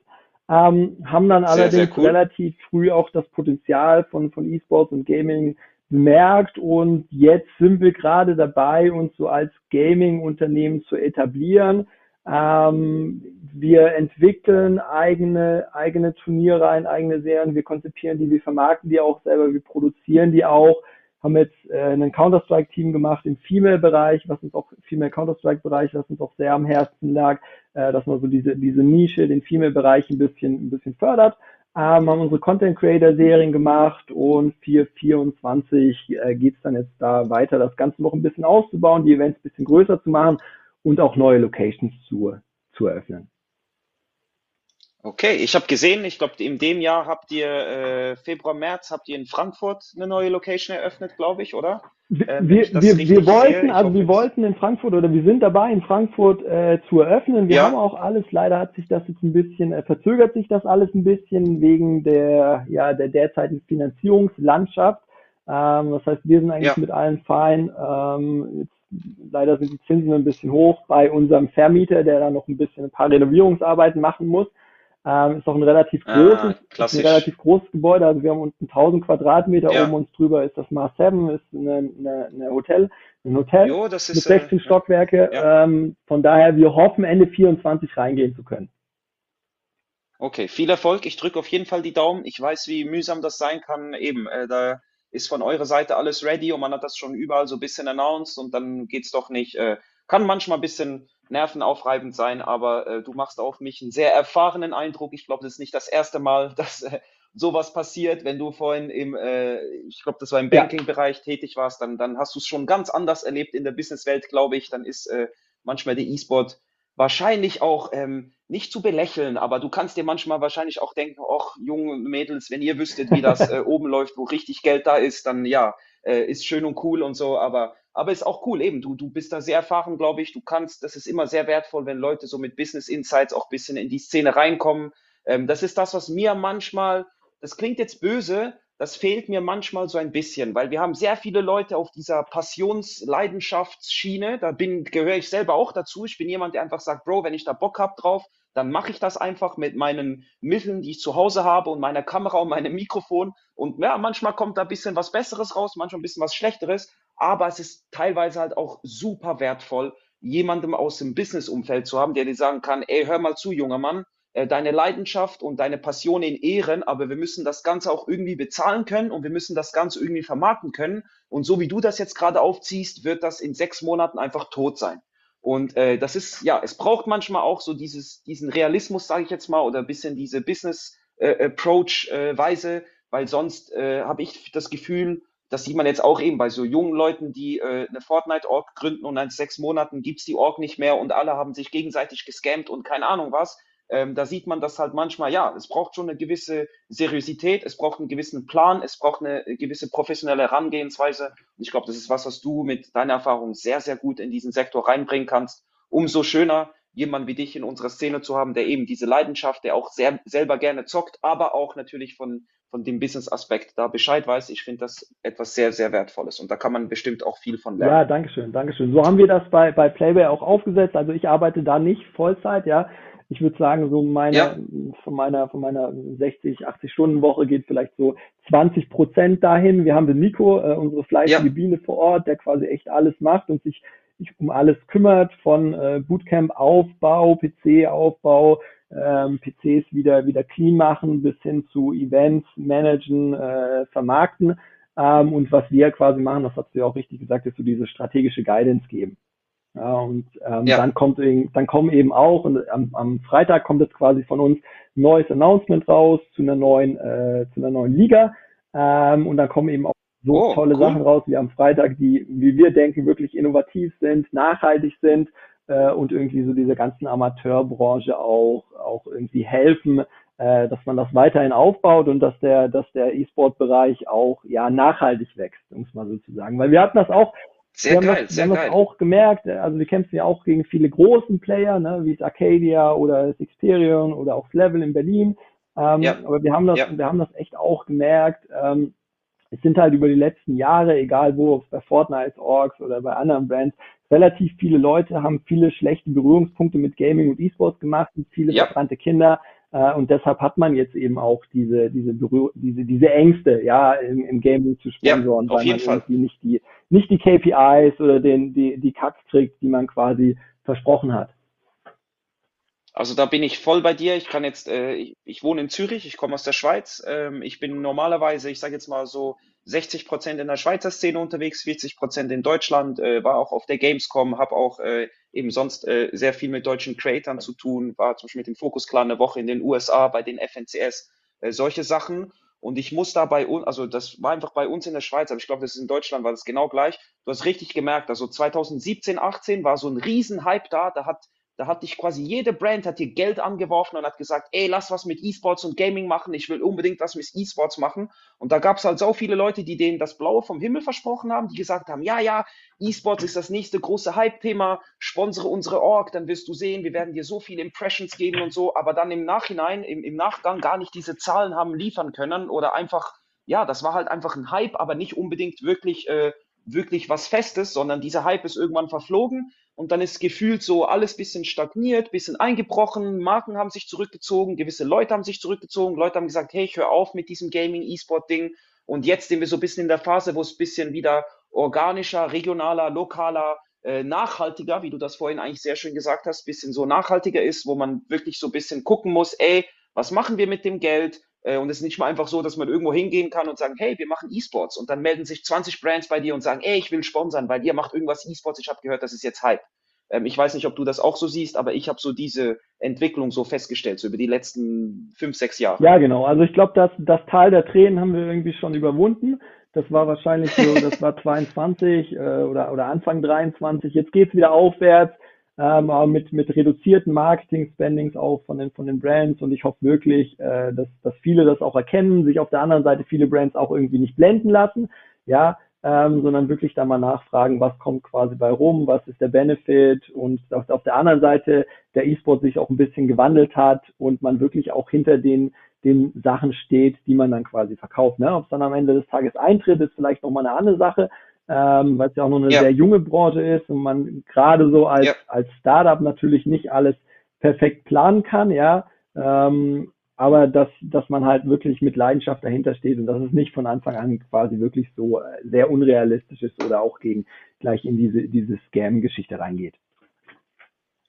Ähm, haben dann sehr, allerdings sehr cool. relativ früh auch das Potenzial von, von E-Sports und Gaming bemerkt und jetzt sind wir gerade dabei, uns so als Gaming-Unternehmen zu etablieren. Ähm, wir entwickeln eigene, eigene Turnierreihen, eigene Serien, wir konzipieren die, wir vermarkten die auch selber, wir produzieren die auch, haben jetzt äh, einen Counter-Strike-Team gemacht im Female-Bereich, was uns auch, Female Counter-Strike-Bereich, was uns auch sehr am Herzen lag, äh, dass man so diese, diese Nische, den Female-Bereich ein bisschen, ein bisschen fördert. Ähm, haben unsere Content-Creator-Serien gemacht und 424 äh, geht es dann jetzt da weiter, das Ganze noch ein bisschen auszubauen, die Events ein bisschen größer zu machen und auch neue Locations zu, zu eröffnen. Okay, ich habe gesehen, ich glaube, in dem Jahr habt ihr äh, Februar, März habt ihr in Frankfurt eine neue Location eröffnet, glaube ich, oder? Ähm, wir, wir, wir wollten, also wir wollten in Frankfurt oder wir sind dabei, in Frankfurt äh, zu eröffnen. Wir ja. haben auch alles, leider hat sich das jetzt ein bisschen, äh, verzögert sich das alles ein bisschen wegen der, ja, der derzeitigen Finanzierungslandschaft. Ähm, das heißt, wir sind eigentlich ja. mit allen fein. Ähm, jetzt leider sind die Zinsen ein bisschen hoch bei unserem Vermieter, der da noch ein bisschen ein paar Renovierungsarbeiten machen muss. Ähm, ist auch ein relativ ah, großes, ah, ein relativ großes Gebäude. Also wir haben unten 1000 Quadratmeter, ja. oben uns drüber ist das Mars 7, ist eine, eine, eine Hotel, ein Hotel jo, ist, mit 16 äh, Stockwerke. Ja. Ähm, von daher, wir hoffen Ende 24 reingehen zu können. Okay, viel Erfolg. Ich drücke auf jeden Fall die Daumen. Ich weiß, wie mühsam das sein kann. Eben, äh, da ist von eurer Seite alles ready und man hat das schon überall so ein bisschen announced und dann geht's doch nicht. Äh, kann manchmal ein bisschen nervenaufreibend sein, aber äh, du machst auf mich einen sehr erfahrenen Eindruck. Ich glaube, das ist nicht das erste Mal, dass äh, sowas passiert. Wenn du vorhin im, äh, ich glaube, das war im Banking-Bereich tätig warst, dann, dann hast du es schon ganz anders erlebt in der Businesswelt, glaube ich. Dann ist äh, manchmal der E-Sport wahrscheinlich auch ähm, nicht zu belächeln, aber du kannst dir manchmal wahrscheinlich auch denken, ach, junge Mädels, wenn ihr wüsstet, wie das äh, oben läuft, wo richtig Geld da ist, dann ja, äh, ist schön und cool und so, aber aber ist auch cool eben. Du du bist da sehr erfahren, glaube ich. Du kannst, das ist immer sehr wertvoll, wenn Leute so mit Business Insights auch bisschen in die Szene reinkommen. Ähm, das ist das, was mir manchmal, das klingt jetzt böse, das fehlt mir manchmal so ein bisschen, weil wir haben sehr viele Leute auf dieser Passionsleidenschaftsschiene. Da bin, gehöre ich selber auch dazu. Ich bin jemand, der einfach sagt, Bro, wenn ich da Bock hab drauf, dann mache ich das einfach mit meinen Mitteln, die ich zu Hause habe und meiner Kamera und meinem Mikrofon. Und ja, manchmal kommt da ein bisschen was Besseres raus, manchmal ein bisschen was Schlechteres. Aber es ist teilweise halt auch super wertvoll, jemandem aus dem Business-Umfeld zu haben, der dir sagen kann, ey, hör mal zu, junger Mann, äh, deine Leidenschaft und deine Passion in Ehren, aber wir müssen das Ganze auch irgendwie bezahlen können und wir müssen das Ganze irgendwie vermarkten können. Und so wie du das jetzt gerade aufziehst, wird das in sechs Monaten einfach tot sein. Und äh, das ist, ja, es braucht manchmal auch so dieses, diesen Realismus, sage ich jetzt mal, oder ein bisschen diese Business-Approach-Weise, äh, weil sonst äh, habe ich das Gefühl, das sieht man jetzt auch eben bei so jungen Leuten, die äh, eine Fortnite-Org gründen und in sechs Monaten gibt's die Org nicht mehr und alle haben sich gegenseitig gescammt und keine Ahnung was ähm, da sieht man das halt manchmal, ja, es braucht schon eine gewisse Seriosität, es braucht einen gewissen Plan, es braucht eine gewisse professionelle Herangehensweise. Und ich glaube, das ist was, was du mit deiner Erfahrung sehr, sehr gut in diesen Sektor reinbringen kannst. Umso schöner, jemand wie dich in unserer Szene zu haben, der eben diese Leidenschaft, der auch sehr, selber gerne zockt, aber auch natürlich von, von dem Business-Aspekt da Bescheid weiß. Ich finde das etwas sehr, sehr Wertvolles und da kann man bestimmt auch viel von lernen. Ja, danke schön, danke schön. So haben wir das bei, bei Playway auch aufgesetzt. Also ich arbeite da nicht Vollzeit, ja ich würde sagen, so meine, ja. von meiner, von meiner 60, 80 Stunden Woche geht vielleicht so 20 Prozent dahin. Wir haben den Nico, äh, unsere fleißige ja. Biene vor Ort, der quasi echt alles macht und sich um alles kümmert, von äh, Bootcamp-Aufbau, PC-Aufbau, ähm, PCs wieder, wieder clean machen, bis hin zu Events, managen, äh, vermarkten. Ähm, und was wir quasi machen, das hast du ja auch richtig gesagt, ist so diese strategische Guidance geben. Ja, und ähm, ja. dann kommt dann kommen eben auch, und am, am Freitag kommt jetzt quasi von uns ein neues Announcement raus zu einer neuen, äh, zu einer neuen Liga. Ähm, und dann kommen eben auch so oh, tolle cool. Sachen raus wie am Freitag, die, wie wir denken, wirklich innovativ sind, nachhaltig sind äh, und irgendwie so dieser ganzen Amateurbranche auch, auch irgendwie helfen, äh, dass man das weiterhin aufbaut und dass der, dass der E-Sport-Bereich auch ja nachhaltig wächst, um es mal so zu sagen. Weil wir hatten das auch sehr wir geil, das, wir haben das auch gemerkt, also wir kämpfen ja auch gegen viele großen Player, ne, wie es Arcadia oder Xperion oder auch Level in Berlin. Ähm, ja. Aber wir haben das, ja. wir haben das echt auch gemerkt. Ähm, es sind halt über die letzten Jahre, egal wo, ob es bei Fortnite Orgs oder bei anderen Brands, relativ viele Leute haben viele schlechte Berührungspunkte mit Gaming und E-Sports gemacht und viele ja. verbrannte Kinder. Äh, und deshalb hat man jetzt eben auch diese, diese, Berühr diese, diese Ängste, ja, im, im Gaming zu sponsoren, ja, weil man Fall. irgendwie nicht die, nicht die KPIs oder den, die, die Cuts kriegt, die man quasi versprochen hat. Also da bin ich voll bei dir. Ich kann jetzt, äh, ich, ich wohne in Zürich, ich komme aus der Schweiz. Ähm, ich bin normalerweise, ich sage jetzt mal so 60 Prozent in der Schweizer Szene unterwegs, 40 Prozent in Deutschland, äh, war auch auf der Gamescom, habe auch äh, eben sonst äh, sehr viel mit deutschen Creatern zu tun, war zum Beispiel mit dem Focus Clan eine Woche in den USA bei den FNCS, äh, solche Sachen. Und ich muss da bei uns, also das war einfach bei uns in der Schweiz, aber ich glaube, das ist in Deutschland, war das genau gleich. Du hast richtig gemerkt, also 2017, 18 war so ein Riesenhype da, da hat da hat dich quasi jede Brand hat dir Geld angeworfen und hat gesagt, ey, lass was mit E-Sports und Gaming machen, ich will unbedingt was mit E-Sports machen. Und da gab es halt so viele Leute, die denen das Blaue vom Himmel versprochen haben, die gesagt haben, ja, ja, E-Sports ist das nächste große Hype-Thema, sponsere unsere Org, dann wirst du sehen, wir werden dir so viele Impressions geben und so, aber dann im Nachhinein, im, im Nachgang gar nicht diese Zahlen haben liefern können oder einfach, ja, das war halt einfach ein Hype, aber nicht unbedingt wirklich äh, wirklich was Festes, sondern dieser Hype ist irgendwann verflogen und dann ist gefühlt so alles bisschen stagniert, bisschen eingebrochen, Marken haben sich zurückgezogen, gewisse Leute haben sich zurückgezogen, Leute haben gesagt, hey, ich höre auf mit diesem Gaming-E-Sport-Ding und jetzt sind wir so ein bisschen in der Phase, wo es ein bisschen wieder organischer, regionaler, lokaler, äh, nachhaltiger, wie du das vorhin eigentlich sehr schön gesagt hast, bisschen so nachhaltiger ist, wo man wirklich so ein bisschen gucken muss, ey, was machen wir mit dem Geld? Äh, und es ist nicht mal einfach so, dass man irgendwo hingehen kann und sagen, hey, wir machen E-Sports. Und dann melden sich 20 Brands bei dir und sagen, ey, ich will sponsern, weil ihr macht irgendwas E-Sports. Ich habe gehört, das ist jetzt Hype. Ähm, ich weiß nicht, ob du das auch so siehst, aber ich habe so diese Entwicklung so festgestellt, so über die letzten fünf, sechs Jahre. Ja, genau. Also ich glaube, das, das Tal der Tränen haben wir irgendwie schon überwunden. Das war wahrscheinlich so, das war 22 äh, oder, oder Anfang 23. Jetzt geht's wieder aufwärts ähm, mit, mit reduzierten Marketing-Spendings auch von den, von den Brands und ich hoffe wirklich, äh, dass, dass viele das auch erkennen, sich auf der anderen Seite viele Brands auch irgendwie nicht blenden lassen, ja, ähm, sondern wirklich da mal nachfragen, was kommt quasi bei rum, was ist der Benefit und auf, auf der anderen Seite der E-Sport sich auch ein bisschen gewandelt hat und man wirklich auch hinter den den Sachen steht, die man dann quasi verkauft. Ne? Ob es dann am Ende des Tages eintritt, ist vielleicht nochmal eine andere Sache, ähm, weil es ja auch noch eine ja. sehr junge Branche ist und man gerade so als, ja. als Startup natürlich nicht alles perfekt planen kann, ja. Ähm, aber dass, dass man halt wirklich mit Leidenschaft dahinter steht und dass es nicht von Anfang an quasi wirklich so äh, sehr unrealistisch ist oder auch gegen gleich in diese, diese Scam-Geschichte reingeht.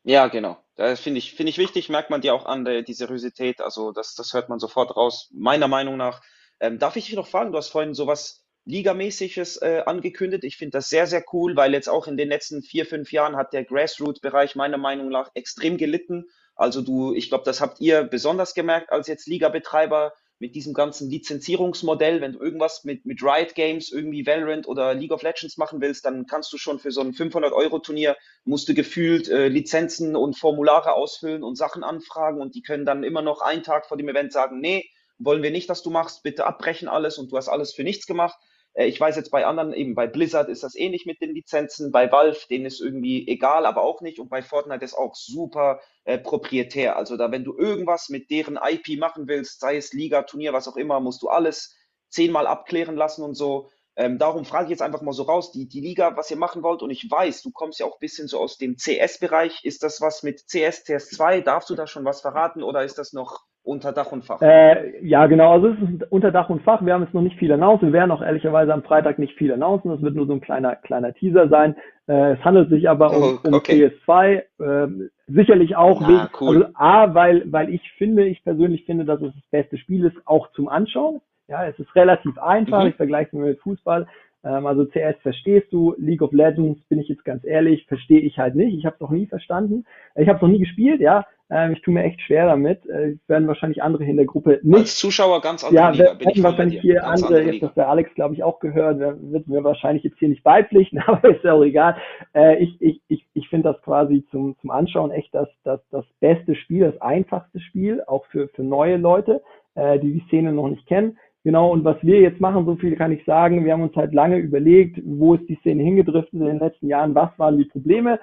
Ja, genau. Das finde ich, finde ich wichtig, merkt man dir auch an, der, die Seriosität. Also das, das hört man sofort raus, meiner Meinung nach. Ähm, darf ich dich noch fragen? Du hast vorhin sowas Ligamäßiges äh, angekündigt. Ich finde das sehr, sehr cool, weil jetzt auch in den letzten vier, fünf Jahren hat der Grassroot-Bereich meiner Meinung nach extrem gelitten. Also du, ich glaube, das habt ihr besonders gemerkt als jetzt Liga-Betreiber mit diesem ganzen Lizenzierungsmodell. Wenn du irgendwas mit, mit Riot Games, irgendwie Valorant oder League of Legends machen willst, dann kannst du schon für so ein 500-Euro-Turnier, musst du gefühlt äh, Lizenzen und Formulare ausfüllen und Sachen anfragen und die können dann immer noch einen Tag vor dem Event sagen, nee, wollen wir nicht, dass du machst, bitte abbrechen alles und du hast alles für nichts gemacht. Äh, ich weiß jetzt bei anderen, eben bei Blizzard ist das ähnlich mit den Lizenzen, bei Valve, denen ist irgendwie egal, aber auch nicht. Und bei Fortnite ist auch super äh, proprietär. Also da, wenn du irgendwas mit deren IP machen willst, sei es Liga, Turnier, was auch immer, musst du alles zehnmal abklären lassen und so. Ähm, darum frage ich jetzt einfach mal so raus, die, die Liga, was ihr machen wollt. Und ich weiß, du kommst ja auch ein bisschen so aus dem CS-Bereich. Ist das was mit CS, CS2? Darfst du da schon was verraten oder ist das noch unter Dach und Fach. Äh, ja, genau. Also es ist unter Dach und Fach. Wir haben jetzt noch nicht viel announced. Wir werden auch ehrlicherweise am Freitag nicht viel announcen. Das wird nur so ein kleiner, kleiner Teaser sein. Äh, es handelt sich aber um, oh, um okay. PS2. Äh, sicherlich auch, ah, wegen, cool. also A, weil, weil ich finde, ich persönlich finde, dass es das beste Spiel ist, auch zum Anschauen. Ja, es ist relativ einfach. Mhm. Ich vergleiche es mit Fußball. Ähm, also CS verstehst du, League of Legends, bin ich jetzt ganz ehrlich, verstehe ich halt nicht. Ich habe es noch nie verstanden. Ich habe es noch nie gespielt, ja. Ähm, ich tue mir echt schwer damit. Äh, werden wahrscheinlich andere in der Gruppe nicht. Als Zuschauer ganz andere Ja, Liga, bin ich wahrscheinlich hier ganz andere, jetzt das der Alex, glaube ich, auch gehört, wird mir wahrscheinlich jetzt hier nicht beipflichten, aber ist ja auch egal. Äh, ich ich, ich, ich finde das quasi zum, zum Anschauen echt das, das, das beste Spiel, das einfachste Spiel, auch für, für neue Leute, äh, die die Szene noch nicht kennen. Genau, und was wir jetzt machen, so viel kann ich sagen, wir haben uns halt lange überlegt, wo ist die Szene hingedriftet in den letzten Jahren, was waren die Probleme.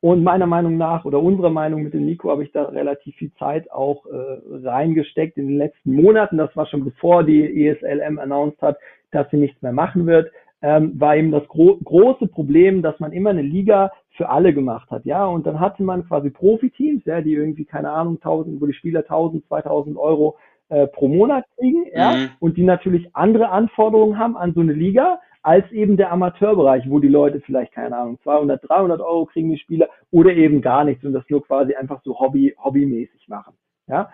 Und meiner Meinung nach oder unserer Meinung mit dem Nico habe ich da relativ viel Zeit auch äh, reingesteckt in den letzten Monaten. Das war schon bevor die ESLM announced hat, dass sie nichts mehr machen wird. Ähm, war eben das gro große Problem, dass man immer eine Liga für alle gemacht hat, ja. Und dann hatte man quasi Profiteams, ja, die irgendwie keine Ahnung 1000, wo die Spieler 1000, 2000 Euro äh, pro Monat kriegen, ja, mhm. und die natürlich andere Anforderungen haben an so eine Liga als eben der Amateurbereich, wo die Leute vielleicht, keine Ahnung, 200, 300 Euro kriegen die Spieler oder eben gar nichts und das nur quasi einfach so Hobby, hobbymäßig machen, ja.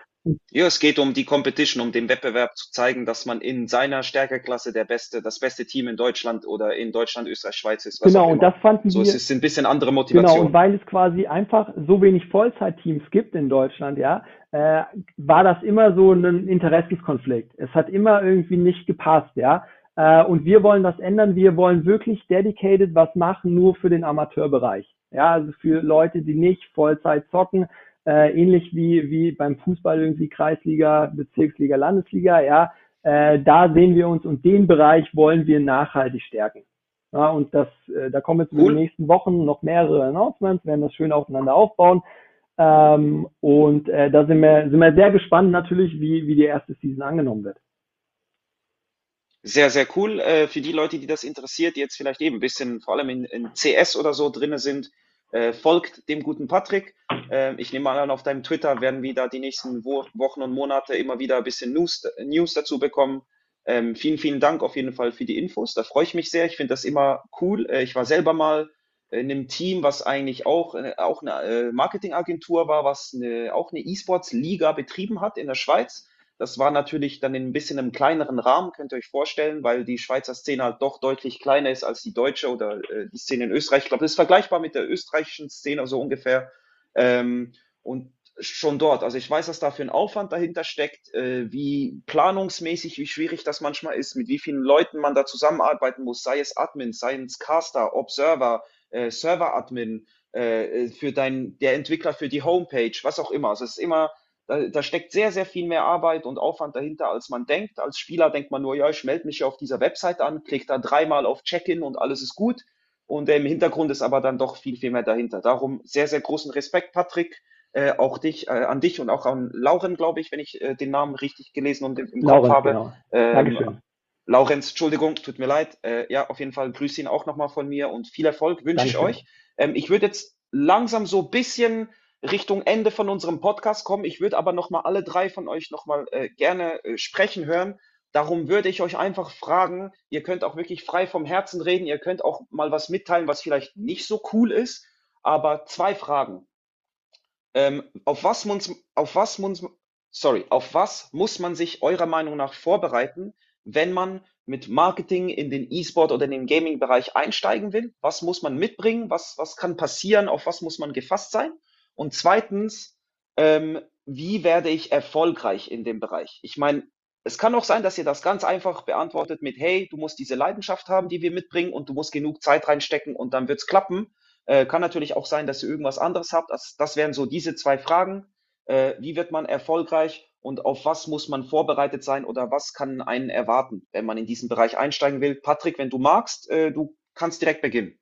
Ja, es geht um die Competition, um den Wettbewerb zu zeigen, dass man in seiner Stärkeklasse der beste, das beste Team in Deutschland oder in Deutschland, Österreich, Schweiz ist. genau, und das fanden so, wir. So, es ist ein bisschen andere Motivation. Genau, und weil es quasi einfach so wenig Vollzeitteams gibt in Deutschland, ja, äh, war das immer so ein Interessenskonflikt. Es hat immer irgendwie nicht gepasst, ja. Äh, und wir wollen das ändern. Wir wollen wirklich dedicated was machen, nur für den Amateurbereich. Ja, also für Leute, die nicht Vollzeit zocken, äh, ähnlich wie, wie beim Fußball irgendwie Kreisliga, Bezirksliga, Landesliga, ja. Äh, da sehen wir uns und den Bereich wollen wir nachhaltig stärken. Ja, und das, äh, da kommen jetzt cool. in den nächsten Wochen noch mehrere Announcements, werden das schön aufeinander aufbauen. Ähm, und äh, da sind wir, sind wir sehr gespannt natürlich, wie, wie die erste Season angenommen wird. Sehr, sehr cool. Äh, für die Leute, die das interessiert, die jetzt vielleicht eben ein bisschen vor allem in, in CS oder so drinne sind, äh, folgt dem guten Patrick. Äh, ich nehme an, auf deinem Twitter werden wir da die nächsten Wo Wochen und Monate immer wieder ein bisschen News, News dazu bekommen. Ähm, vielen, vielen Dank auf jeden Fall für die Infos. Da freue ich mich sehr. Ich finde das immer cool. Äh, ich war selber mal in einem Team, was eigentlich auch, äh, auch eine äh, Marketingagentur war, was eine, auch eine E-Sports-Liga betrieben hat in der Schweiz. Das war natürlich dann in ein bisschen einem kleineren Rahmen, könnt ihr euch vorstellen, weil die Schweizer Szene halt doch deutlich kleiner ist als die deutsche oder äh, die Szene in Österreich. Ich glaube, das ist vergleichbar mit der österreichischen Szene so ungefähr. Ähm, und schon dort, also ich weiß, dass da für ein Aufwand dahinter steckt, wie planungsmäßig, wie schwierig das manchmal ist, mit wie vielen Leuten man da zusammenarbeiten muss, sei es Admins, sei es Caster, Observer, äh, Server-Admin, äh, für dein, der Entwickler für die Homepage, was auch immer. Also es ist immer da, da steckt sehr, sehr viel mehr Arbeit und Aufwand dahinter, als man denkt. Als Spieler denkt man nur, ja, ich melde mich auf dieser Website an, klicke da dreimal auf Check-in und alles ist gut. Und äh, im Hintergrund ist aber dann doch viel, viel mehr dahinter. Darum sehr, sehr großen Respekt, Patrick. Äh, auch dich, äh, an dich und auch an Lauren, glaube ich, wenn ich äh, den Namen richtig gelesen und im, im Laurenz, Kopf habe. Genau. Ähm, Dankeschön. Laurenz, Entschuldigung, tut mir leid. Äh, ja, auf jeden Fall grüße ihn auch nochmal von mir und viel Erfolg wünsche ich euch. Ähm, ich würde jetzt langsam so bisschen Richtung Ende von unserem Podcast kommen. Ich würde aber noch mal alle drei von euch noch mal äh, gerne äh, sprechen hören. Darum würde ich euch einfach fragen, ihr könnt auch wirklich frei vom Herzen reden, ihr könnt auch mal was mitteilen, was vielleicht nicht so cool ist, aber zwei Fragen. Ähm, auf was muss, auf was muss, sorry, auf was muss man sich eurer Meinung nach vorbereiten, wenn man mit Marketing in den E-Sport oder in den Gaming-Bereich einsteigen will? Was muss man mitbringen? Was, was kann passieren? Auf was muss man gefasst sein? Und zweitens, ähm, wie werde ich erfolgreich in dem Bereich? Ich meine, es kann auch sein, dass ihr das ganz einfach beantwortet mit, hey, du musst diese Leidenschaft haben, die wir mitbringen und du musst genug Zeit reinstecken und dann wird's klappen. Äh, kann natürlich auch sein, dass ihr irgendwas anderes habt. Das, das wären so diese zwei Fragen. Äh, wie wird man erfolgreich und auf was muss man vorbereitet sein oder was kann einen erwarten, wenn man in diesen Bereich einsteigen will? Patrick, wenn du magst, äh, du kannst direkt beginnen.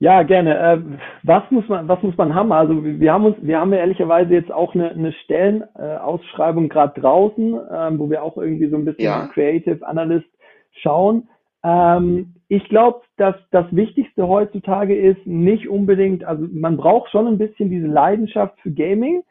Ja, gerne. Äh, was muss man, was muss man haben? Also wir haben uns, wir haben ja ehrlicherweise jetzt auch eine, eine Stellenausschreibung gerade draußen, ähm, wo wir auch irgendwie so ein bisschen ja. Creative Analyst schauen. Ähm, ich glaube, dass das Wichtigste heutzutage ist nicht unbedingt, also man braucht schon ein bisschen diese Leidenschaft für Gaming.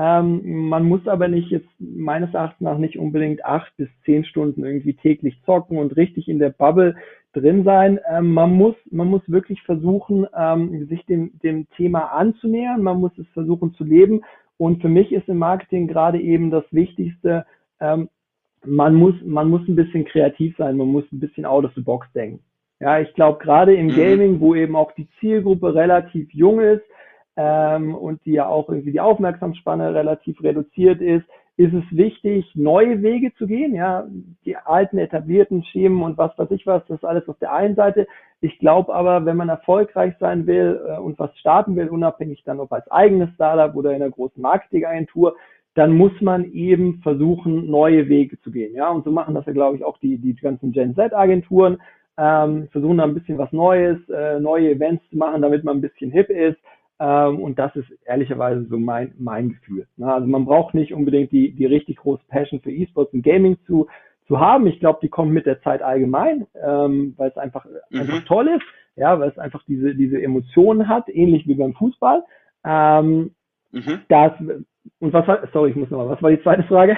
Ähm, man muss aber nicht jetzt meines Erachtens nach nicht unbedingt acht bis zehn Stunden irgendwie täglich zocken und richtig in der Bubble drin sein. Ähm, man muss, man muss wirklich versuchen, ähm, sich dem, dem Thema anzunähern. Man muss es versuchen zu leben. Und für mich ist im Marketing gerade eben das Wichtigste, ähm, man muss, man muss ein bisschen kreativ sein. Man muss ein bisschen out of the box denken. Ja, ich glaube gerade im mhm. Gaming, wo eben auch die Zielgruppe relativ jung ist, ähm, und die ja auch irgendwie die Aufmerksamsspanne relativ reduziert ist, ist es wichtig, neue Wege zu gehen. Ja, die alten etablierten Schemen und was weiß ich was, das ist alles auf der einen Seite. Ich glaube aber, wenn man erfolgreich sein will äh, und was starten will, unabhängig dann ob als eigenes Startup oder in einer großen Marketingagentur, dann muss man eben versuchen, neue Wege zu gehen. Ja, und so machen das ja, glaube ich, auch die, die ganzen Gen Z-Agenturen. Ähm, versuchen da ein bisschen was Neues, äh, neue Events zu machen, damit man ein bisschen hip ist. Ähm, und das ist ehrlicherweise so mein, mein Gefühl. Ne? Also man braucht nicht unbedingt die, die richtig große Passion für E-Sports und Gaming zu, zu haben. Ich glaube, die kommt mit der Zeit allgemein, ähm, weil es einfach, mhm. einfach toll ist, ja, weil es einfach diese, diese Emotionen hat, ähnlich wie beim Fußball. Ähm, mhm. das, und was war, sorry, ich muss nochmal, was war die zweite Frage?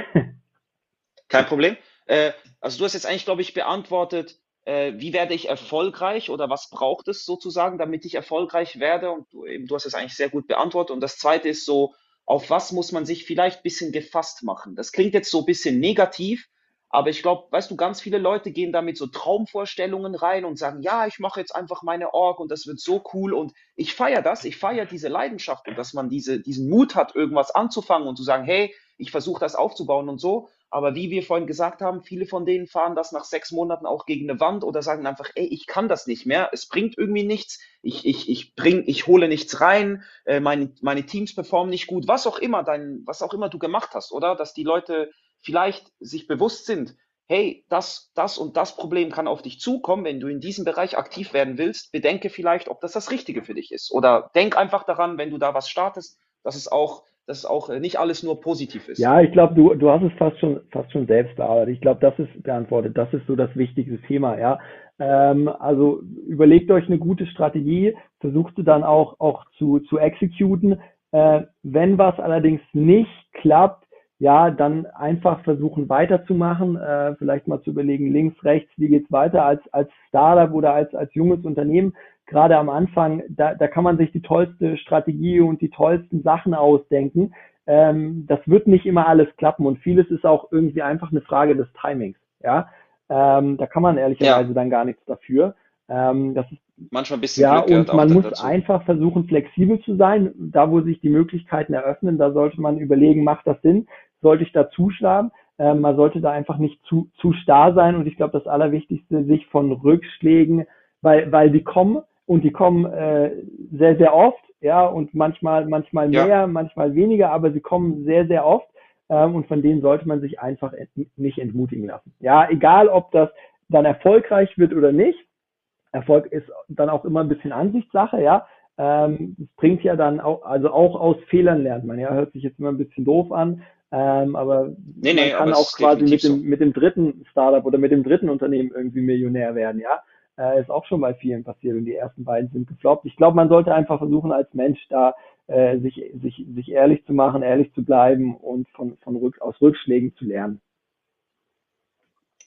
Kein Problem. Äh, also du hast jetzt eigentlich, glaube ich, beantwortet, wie werde ich erfolgreich oder was braucht es sozusagen, damit ich erfolgreich werde? Und du, eben, du hast es eigentlich sehr gut beantwortet. Und das zweite ist so, auf was muss man sich vielleicht ein bisschen gefasst machen? Das klingt jetzt so ein bisschen negativ, aber ich glaube, weißt du, ganz viele Leute gehen da mit so Traumvorstellungen rein und sagen, ja, ich mache jetzt einfach meine Org und das wird so cool und ich feiere das, ich feiere diese Leidenschaft und dass man diese, diesen Mut hat, irgendwas anzufangen und zu sagen, hey, ich versuche das aufzubauen und so. Aber wie wir vorhin gesagt haben, viele von denen fahren das nach sechs Monaten auch gegen eine Wand oder sagen einfach, ey, ich kann das nicht mehr, es bringt irgendwie nichts, ich, ich, ich bring, ich hole nichts rein, äh, meine, meine Teams performen nicht gut, was auch immer dein, was auch immer du gemacht hast, oder? Dass die Leute vielleicht sich bewusst sind, hey, das, das und das Problem kann auf dich zukommen, wenn du in diesem Bereich aktiv werden willst, bedenke vielleicht, ob das das Richtige für dich ist. Oder denk einfach daran, wenn du da was startest, dass es auch dass auch äh, nicht alles nur positiv ist. Ja, ich glaube, du, du hast es fast schon, fast schon selbst bearbeitet. Ich glaube, das ist beantwortet. Das ist so das wichtigste Thema, ja. Ähm, also überlegt euch eine gute Strategie, versucht sie dann auch, auch zu, zu exekuten. Äh, wenn was allerdings nicht klappt, ja, dann einfach versuchen weiterzumachen, äh, vielleicht mal zu überlegen, links, rechts, wie geht's weiter als, als Startup oder als, als junges Unternehmen. Gerade am Anfang, da, da kann man sich die tollste Strategie und die tollsten Sachen ausdenken. Ähm, das wird nicht immer alles klappen und vieles ist auch irgendwie einfach eine Frage des Timings. Ja, ähm, da kann man ehrlicherweise ja. dann gar nichts dafür. Ähm, das ist manchmal ein bisschen ja und man muss dazu. einfach versuchen flexibel zu sein. Da, wo sich die Möglichkeiten eröffnen, da sollte man überlegen, macht das Sinn? Sollte ich da zuschlagen? Ähm, man sollte da einfach nicht zu zu starr sein und ich glaube, das Allerwichtigste, sich von Rückschlägen, weil weil die kommen und die kommen äh, sehr sehr oft, ja und manchmal manchmal mehr, ja. manchmal weniger, aber sie kommen sehr sehr oft ähm, und von denen sollte man sich einfach ent nicht entmutigen lassen. Ja, egal ob das dann erfolgreich wird oder nicht. Erfolg ist dann auch immer ein bisschen Ansichtssache, ja. Ähm, es bringt ja dann auch, also auch aus Fehlern lernt man, ja, hört sich jetzt immer ein bisschen doof an, ähm, aber nee, nee, man kann auch quasi mit dem, so. mit dem dritten Startup oder mit dem dritten Unternehmen irgendwie Millionär werden, ja. Äh, ist auch schon bei vielen passiert und die ersten beiden sind gefloppt. Ich glaube, man sollte einfach versuchen, als Mensch da äh, sich, sich, sich ehrlich zu machen, ehrlich zu bleiben und von, von Rück, aus Rückschlägen zu lernen.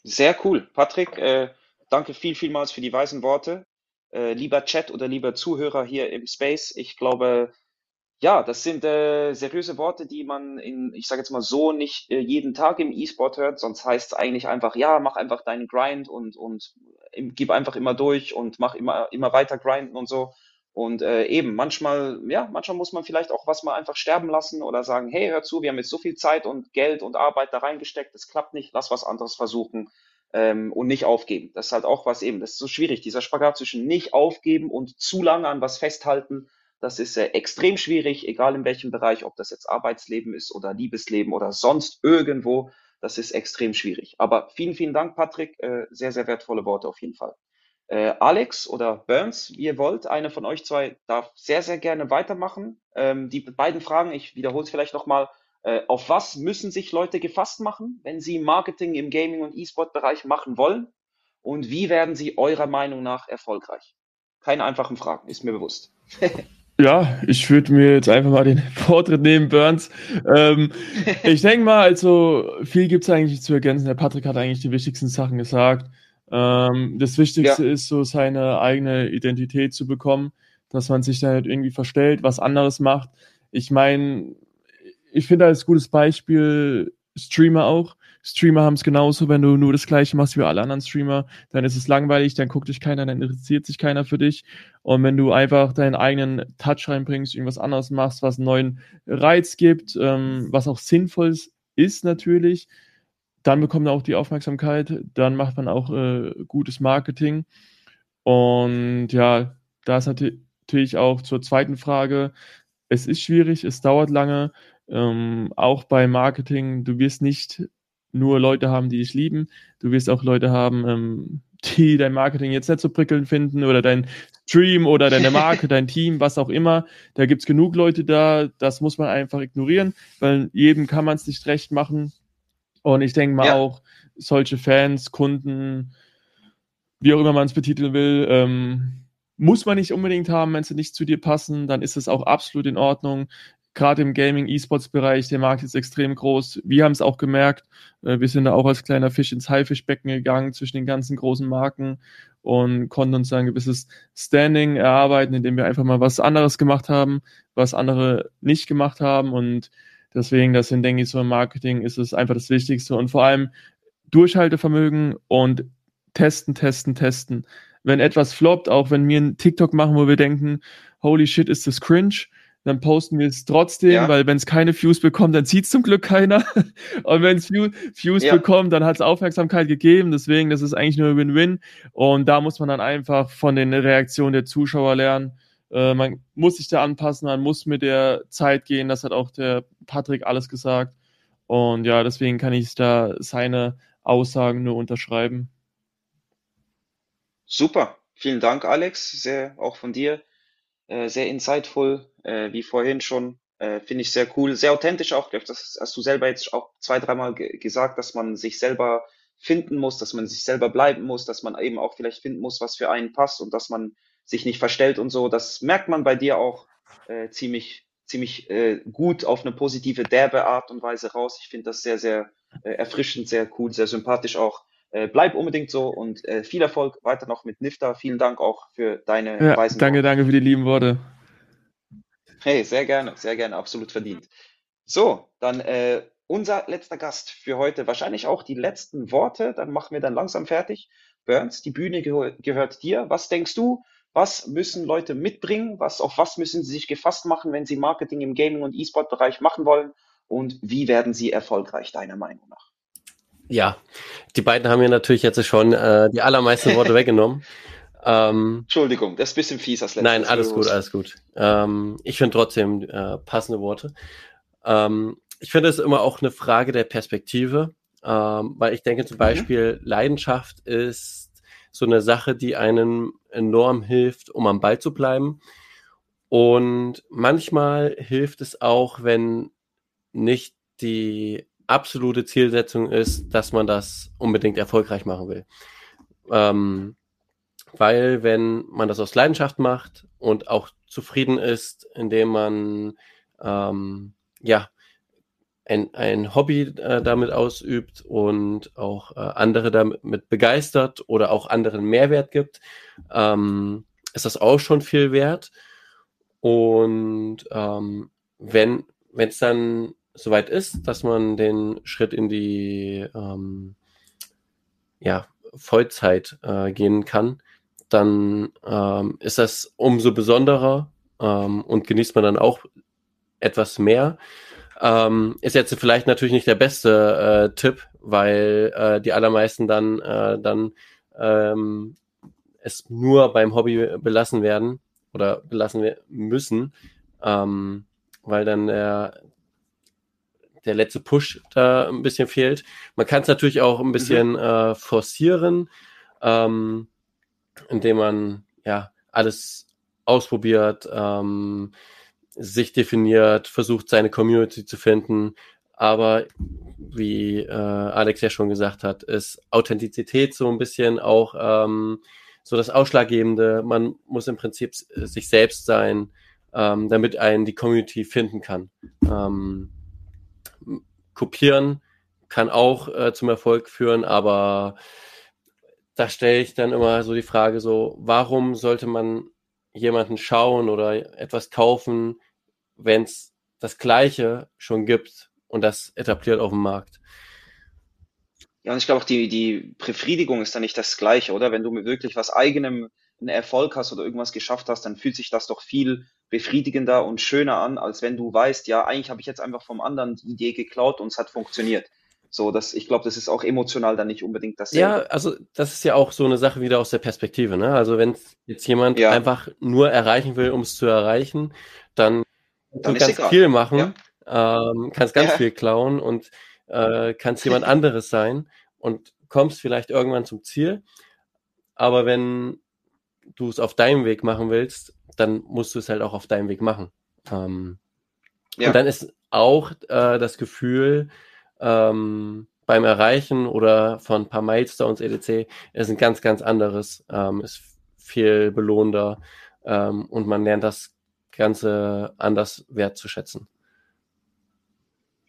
Sehr cool. Patrick, äh, danke viel, vielmals für die weisen Worte. Äh, lieber Chat oder lieber Zuhörer hier im Space, ich glaube, ja, das sind äh, seriöse Worte, die man in, ich sage jetzt mal so, nicht äh, jeden Tag im E-Sport hört. Sonst heißt es eigentlich einfach, ja, mach einfach deinen Grind und, und gib einfach immer durch und mach immer, immer weiter grinden und so. Und äh, eben, manchmal, ja, manchmal muss man vielleicht auch was mal einfach sterben lassen oder sagen, hey, hör zu, wir haben jetzt so viel Zeit und Geld und Arbeit da reingesteckt, das klappt nicht, lass was anderes versuchen ähm, und nicht aufgeben. Das ist halt auch was eben, das ist so schwierig, dieser Spagat zwischen nicht aufgeben und zu lange an was festhalten, das ist äh, extrem schwierig, egal in welchem Bereich, ob das jetzt Arbeitsleben ist oder Liebesleben oder sonst irgendwo, das ist extrem schwierig. Aber vielen, vielen Dank, Patrick, äh, sehr, sehr wertvolle Worte auf jeden Fall. Äh, Alex oder Burns, wie ihr wollt, eine von euch zwei darf sehr, sehr gerne weitermachen. Ähm, die beiden Fragen, ich wiederhole es vielleicht nochmal, äh, auf was müssen sich Leute gefasst machen, wenn sie Marketing im Gaming- und E-Sport-Bereich machen wollen? Und wie werden sie eurer Meinung nach erfolgreich? Keine einfachen Fragen, ist mir bewusst. Ja, ich würde mir jetzt einfach mal den Vortritt nehmen, Burns. Ähm, ich denke mal, also viel gibt es eigentlich zu ergänzen. Der Patrick hat eigentlich die wichtigsten Sachen gesagt. Ähm, das Wichtigste ja. ist so seine eigene Identität zu bekommen, dass man sich da nicht irgendwie verstellt, was anderes macht. Ich meine, ich finde als gutes Beispiel Streamer auch. Streamer haben es genauso, wenn du nur das gleiche machst wie alle anderen Streamer, dann ist es langweilig, dann guckt dich keiner, dann interessiert sich keiner für dich. Und wenn du einfach deinen eigenen Touch reinbringst, irgendwas anderes machst, was einen neuen Reiz gibt, ähm, was auch sinnvoll ist natürlich, dann bekommt man auch die Aufmerksamkeit, dann macht man auch äh, gutes Marketing. Und ja, da ist natürlich auch zur zweiten Frage, es ist schwierig, es dauert lange, ähm, auch bei Marketing, du wirst nicht nur Leute haben, die dich lieben, du wirst auch Leute haben, ähm, die dein Marketing jetzt nicht so prickelnd finden oder dein Stream oder deine Marke, dein Team, was auch immer. Da gibt's genug Leute da, das muss man einfach ignorieren, weil jedem kann man es nicht recht machen. Und ich denke mal ja. auch, solche Fans, Kunden, wie auch immer man es betiteln will, ähm, muss man nicht unbedingt haben, wenn sie nicht zu dir passen, dann ist es auch absolut in Ordnung. Gerade im Gaming, E-Sports-Bereich, der Markt ist extrem groß. Wir haben es auch gemerkt. Äh, wir sind da auch als kleiner Fisch ins Haifischbecken gegangen zwischen den ganzen großen Marken und konnten uns ein gewisses Standing erarbeiten, indem wir einfach mal was anderes gemacht haben, was andere nicht gemacht haben. Und Deswegen, das sind, denke ich, so im Marketing ist es einfach das Wichtigste und vor allem Durchhaltevermögen und testen, testen, testen. Wenn etwas floppt, auch wenn wir einen TikTok machen, wo wir denken, holy shit, ist das cringe, dann posten wir es trotzdem, ja. weil wenn es keine Views bekommt, dann sieht es zum Glück keiner. und wenn es Views ja. bekommt, dann hat es Aufmerksamkeit gegeben. Deswegen, das ist eigentlich nur Win-Win. Und da muss man dann einfach von den Reaktionen der Zuschauer lernen. Äh, man muss sich da anpassen, man muss mit der Zeit gehen. Das hat auch der Patrick alles gesagt. Und ja, deswegen kann ich da seine Aussagen nur unterschreiben. Super. Vielen Dank, Alex. Sehr, auch von dir. Äh, sehr insightful, äh, wie vorhin schon. Äh, Finde ich sehr cool, sehr authentisch auch. Das hast du selber jetzt auch zwei, dreimal gesagt, dass man sich selber finden muss, dass man sich selber bleiben muss, dass man eben auch vielleicht finden muss, was für einen passt und dass man sich nicht verstellt und so. Das merkt man bei dir auch äh, ziemlich, ziemlich äh, gut auf eine positive, derbe Art und Weise raus. Ich finde das sehr, sehr äh, erfrischend, sehr cool, sehr sympathisch auch. Äh, bleib unbedingt so und äh, viel Erfolg weiter noch mit Nifta. Vielen Dank auch für deine ja, Weisen. Danke, Worte. danke für die lieben Worte. Hey, sehr gerne, sehr gerne, absolut verdient. So, dann äh, unser letzter Gast für heute, wahrscheinlich auch die letzten Worte, dann machen wir dann langsam fertig. Burns, die Bühne geh gehört dir. Was denkst du? Was müssen Leute mitbringen? Was, auf was müssen sie sich gefasst machen, wenn sie Marketing im Gaming- und E-Sport-Bereich machen wollen? Und wie werden sie erfolgreich, deiner Meinung nach? Ja, die beiden haben mir natürlich jetzt schon äh, die allermeisten Worte weggenommen. Ähm, Entschuldigung, das ist ein bisschen fies als letztes. Nein, alles gut, alles gut. Ähm, ich finde trotzdem äh, passende Worte. Ähm, ich finde es immer auch eine Frage der Perspektive, ähm, weil ich denke zum mhm. Beispiel, mhm. Leidenschaft ist so eine Sache, die einem enorm hilft, um am Ball zu bleiben. Und manchmal hilft es auch, wenn nicht die absolute Zielsetzung ist, dass man das unbedingt erfolgreich machen will. Ähm, weil wenn man das aus Leidenschaft macht und auch zufrieden ist, indem man ähm, ja ein, ein Hobby äh, damit ausübt und auch äh, andere damit begeistert oder auch anderen Mehrwert gibt, ähm, ist das auch schon viel wert. Und ähm, wenn wenn es dann soweit ist, dass man den Schritt in die ähm, ja, Vollzeit äh, gehen kann, dann ähm, ist das umso besonderer ähm, und genießt man dann auch etwas mehr. Ähm, ist jetzt vielleicht natürlich nicht der beste äh, Tipp, weil äh, die allermeisten dann, äh, dann ähm, es nur beim Hobby belassen werden oder belassen müssen, ähm, weil dann der, der letzte Push da ein bisschen fehlt. Man kann es natürlich auch ein bisschen mhm. äh, forcieren, ähm, indem man ja alles ausprobiert, ähm, sich definiert, versucht seine Community zu finden. Aber wie äh, Alex ja schon gesagt hat, ist Authentizität so ein bisschen auch ähm, so das Ausschlaggebende. Man muss im Prinzip sich selbst sein, ähm, damit einen die Community finden kann. Ähm, kopieren kann auch äh, zum Erfolg führen, aber da stelle ich dann immer so die Frage so, warum sollte man jemanden schauen oder etwas kaufen, wenn es das Gleiche schon gibt und das etabliert auf dem Markt. Ja, und ich glaube auch die, die Befriedigung ist dann nicht das Gleiche, oder? Wenn du wirklich was eigenem einen Erfolg hast oder irgendwas geschafft hast, dann fühlt sich das doch viel befriedigender und schöner an, als wenn du weißt, ja, eigentlich habe ich jetzt einfach vom anderen die Idee geklaut und es hat funktioniert. So, das, ich glaube, das ist auch emotional dann nicht unbedingt das. Ja, also das ist ja auch so eine Sache wieder aus der Perspektive. Ne? Also wenn jetzt jemand ja. einfach nur erreichen will, um es zu erreichen, dann, dann du kannst egal. viel machen, ja. ähm, kannst ganz ja. viel klauen und äh, kannst jemand anderes sein und kommst vielleicht irgendwann zum Ziel. Aber wenn du es auf deinem Weg machen willst, dann musst du es halt auch auf deinem Weg machen. Ähm, ja. Und dann ist auch äh, das Gefühl, ähm, beim Erreichen oder von ein paar Milestones EDC ist ein ganz, ganz anderes, ähm, ist viel belohnender ähm, und man lernt das Ganze anders wertzuschätzen.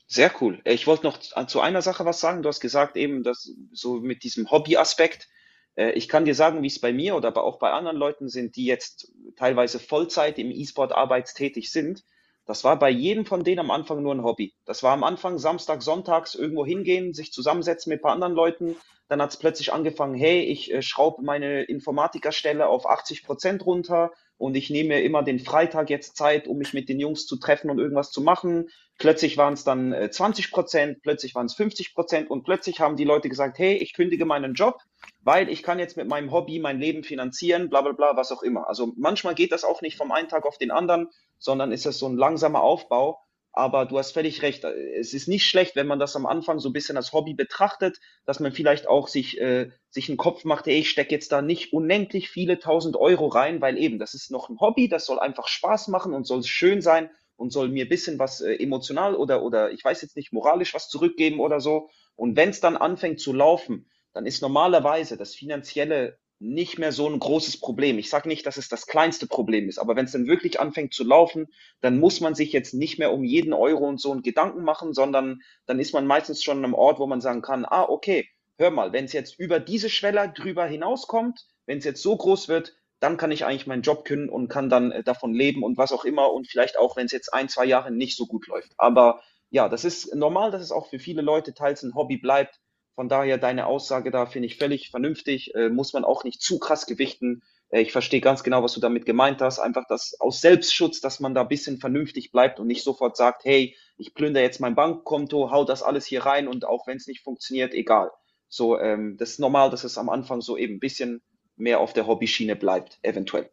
Sehr cool. Ich wollte noch zu einer Sache was sagen. Du hast gesagt eben, dass so mit diesem Hobby-Aspekt, äh, ich kann dir sagen, wie es bei mir oder auch bei anderen Leuten sind, die jetzt teilweise Vollzeit im E-Sport arbeitstätig sind. Das war bei jedem von denen am Anfang nur ein Hobby. Das war am Anfang Samstag, Sonntags irgendwo hingehen, sich zusammensetzen mit ein paar anderen Leuten. Dann hat es plötzlich angefangen, hey, ich äh, schraube meine Informatikerstelle auf 80 Prozent runter und ich nehme immer den Freitag jetzt Zeit, um mich mit den Jungs zu treffen und irgendwas zu machen. Plötzlich waren es dann äh, 20 Prozent, plötzlich waren es 50 Prozent und plötzlich haben die Leute gesagt, hey, ich kündige meinen Job, weil ich kann jetzt mit meinem Hobby mein Leben finanzieren, bla bla bla, was auch immer. Also manchmal geht das auch nicht vom einen Tag auf den anderen, sondern ist es so ein langsamer Aufbau. Aber du hast völlig recht. Es ist nicht schlecht, wenn man das am Anfang so ein bisschen als Hobby betrachtet, dass man vielleicht auch sich, äh, sich einen Kopf macht, ey, ich stecke jetzt da nicht unendlich viele tausend Euro rein, weil eben, das ist noch ein Hobby, das soll einfach Spaß machen und soll schön sein und soll mir bisschen was äh, emotional oder, oder ich weiß jetzt nicht, moralisch was zurückgeben oder so. Und wenn es dann anfängt zu laufen, dann ist normalerweise das Finanzielle nicht mehr so ein großes Problem. Ich sage nicht, dass es das kleinste Problem ist, aber wenn es dann wirklich anfängt zu laufen, dann muss man sich jetzt nicht mehr um jeden Euro und so einen Gedanken machen, sondern dann ist man meistens schon an einem Ort, wo man sagen kann, ah, okay, hör mal, wenn es jetzt über diese Schwelle drüber hinauskommt, wenn es jetzt so groß wird, dann kann ich eigentlich meinen Job können und kann dann äh, davon leben und was auch immer und vielleicht auch, wenn es jetzt ein, zwei Jahre nicht so gut läuft. Aber ja, das ist normal, dass es auch für viele Leute teils ein Hobby bleibt. Von daher deine Aussage da finde ich völlig vernünftig, äh, muss man auch nicht zu krass gewichten. Äh, ich verstehe ganz genau, was du damit gemeint hast. Einfach das aus Selbstschutz, dass man da ein bisschen vernünftig bleibt und nicht sofort sagt, hey, ich plündere jetzt mein Bankkonto, hau das alles hier rein und auch wenn es nicht funktioniert, egal. So, ähm, das ist normal, dass es am Anfang so eben ein bisschen mehr auf der Hobbyschiene bleibt, eventuell.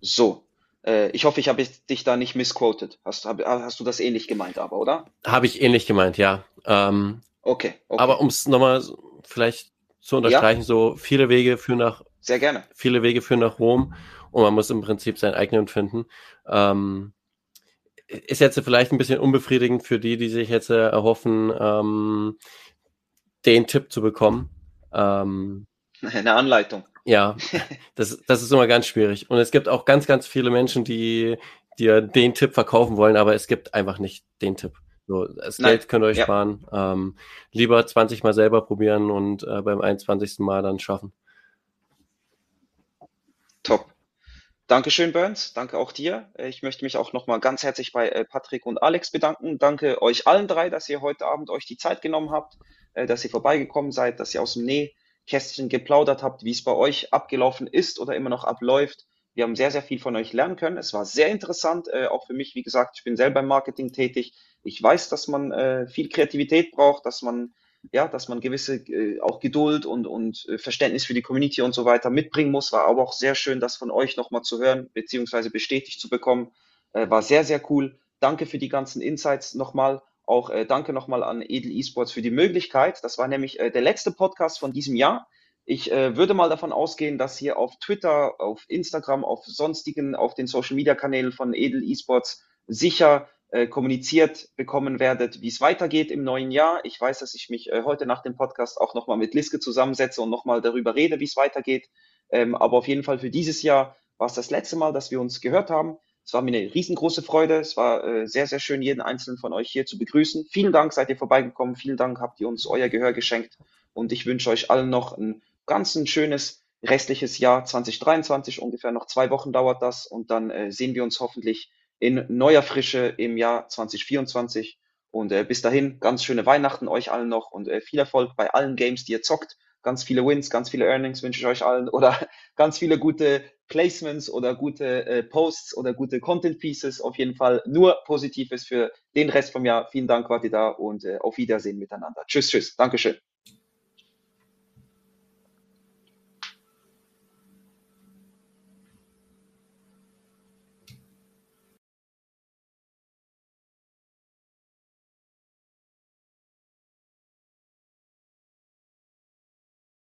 So, ich hoffe, ich habe dich da nicht missquoted. Hast, hab, hast du das ähnlich gemeint, aber, oder? Habe ich ähnlich gemeint, ja. Ähm, okay, okay. Aber um es nochmal vielleicht zu unterstreichen, ja? so viele Wege führen nach sehr gerne. Viele Wege führen nach Rom und man muss im Prinzip seinen eigenen finden. Ähm, ist jetzt vielleicht ein bisschen unbefriedigend für die, die sich jetzt erhoffen, ähm, den Tipp zu bekommen. Ähm, Eine Anleitung. Ja, das, das ist immer ganz schwierig. Und es gibt auch ganz, ganz viele Menschen, die dir den Tipp verkaufen wollen, aber es gibt einfach nicht den Tipp. So, das Nein. Geld könnt ihr euch ja. sparen. Ähm, lieber 20 Mal selber probieren und äh, beim 21. Mal dann schaffen. Top. Dankeschön, Burns. Danke auch dir. Ich möchte mich auch nochmal ganz herzlich bei äh, Patrick und Alex bedanken. Danke euch allen drei, dass ihr heute Abend euch die Zeit genommen habt, äh, dass ihr vorbeigekommen seid, dass ihr aus dem Nähkästchen geplaudert habt, wie es bei euch abgelaufen ist oder immer noch abläuft. Wir haben sehr, sehr viel von euch lernen können. Es war sehr interessant, äh, auch für mich. Wie gesagt, ich bin selber im Marketing tätig. Ich weiß, dass man viel Kreativität braucht, dass man ja, dass man gewisse äh, auch Geduld und, und äh, Verständnis für die Community und so weiter mitbringen muss. War aber auch sehr schön, das von euch nochmal zu hören, beziehungsweise bestätigt zu bekommen. Äh, war sehr, sehr cool. Danke für die ganzen Insights nochmal. Auch äh, danke nochmal an Edel Esports für die Möglichkeit. Das war nämlich äh, der letzte Podcast von diesem Jahr. Ich äh, würde mal davon ausgehen, dass hier auf Twitter, auf Instagram, auf sonstigen, auf den Social Media Kanälen von Edel Esports sicher äh, kommuniziert bekommen werdet, wie es weitergeht im neuen Jahr. Ich weiß, dass ich mich äh, heute nach dem Podcast auch nochmal mit Liske zusammensetze und nochmal darüber rede, wie es weitergeht. Ähm, aber auf jeden Fall für dieses Jahr war es das letzte Mal, dass wir uns gehört haben. Es war mir eine riesengroße Freude. Es war äh, sehr, sehr schön, jeden einzelnen von euch hier zu begrüßen. Vielen Dank, seid ihr vorbeigekommen. Vielen Dank, habt ihr uns euer Gehör geschenkt. Und ich wünsche euch allen noch ein ganz ein schönes restliches Jahr 2023. Ungefähr noch zwei Wochen dauert das. Und dann äh, sehen wir uns hoffentlich in neuer Frische im Jahr 2024. Und äh, bis dahin, ganz schöne Weihnachten euch allen noch und äh, viel Erfolg bei allen Games, die ihr zockt. Ganz viele Wins, ganz viele Earnings wünsche ich euch allen oder ganz viele gute Placements oder gute äh, Posts oder gute Content Pieces. Auf jeden Fall nur Positives für den Rest vom Jahr. Vielen Dank, wart ihr da und äh, auf Wiedersehen miteinander. Tschüss, tschüss. Dankeschön.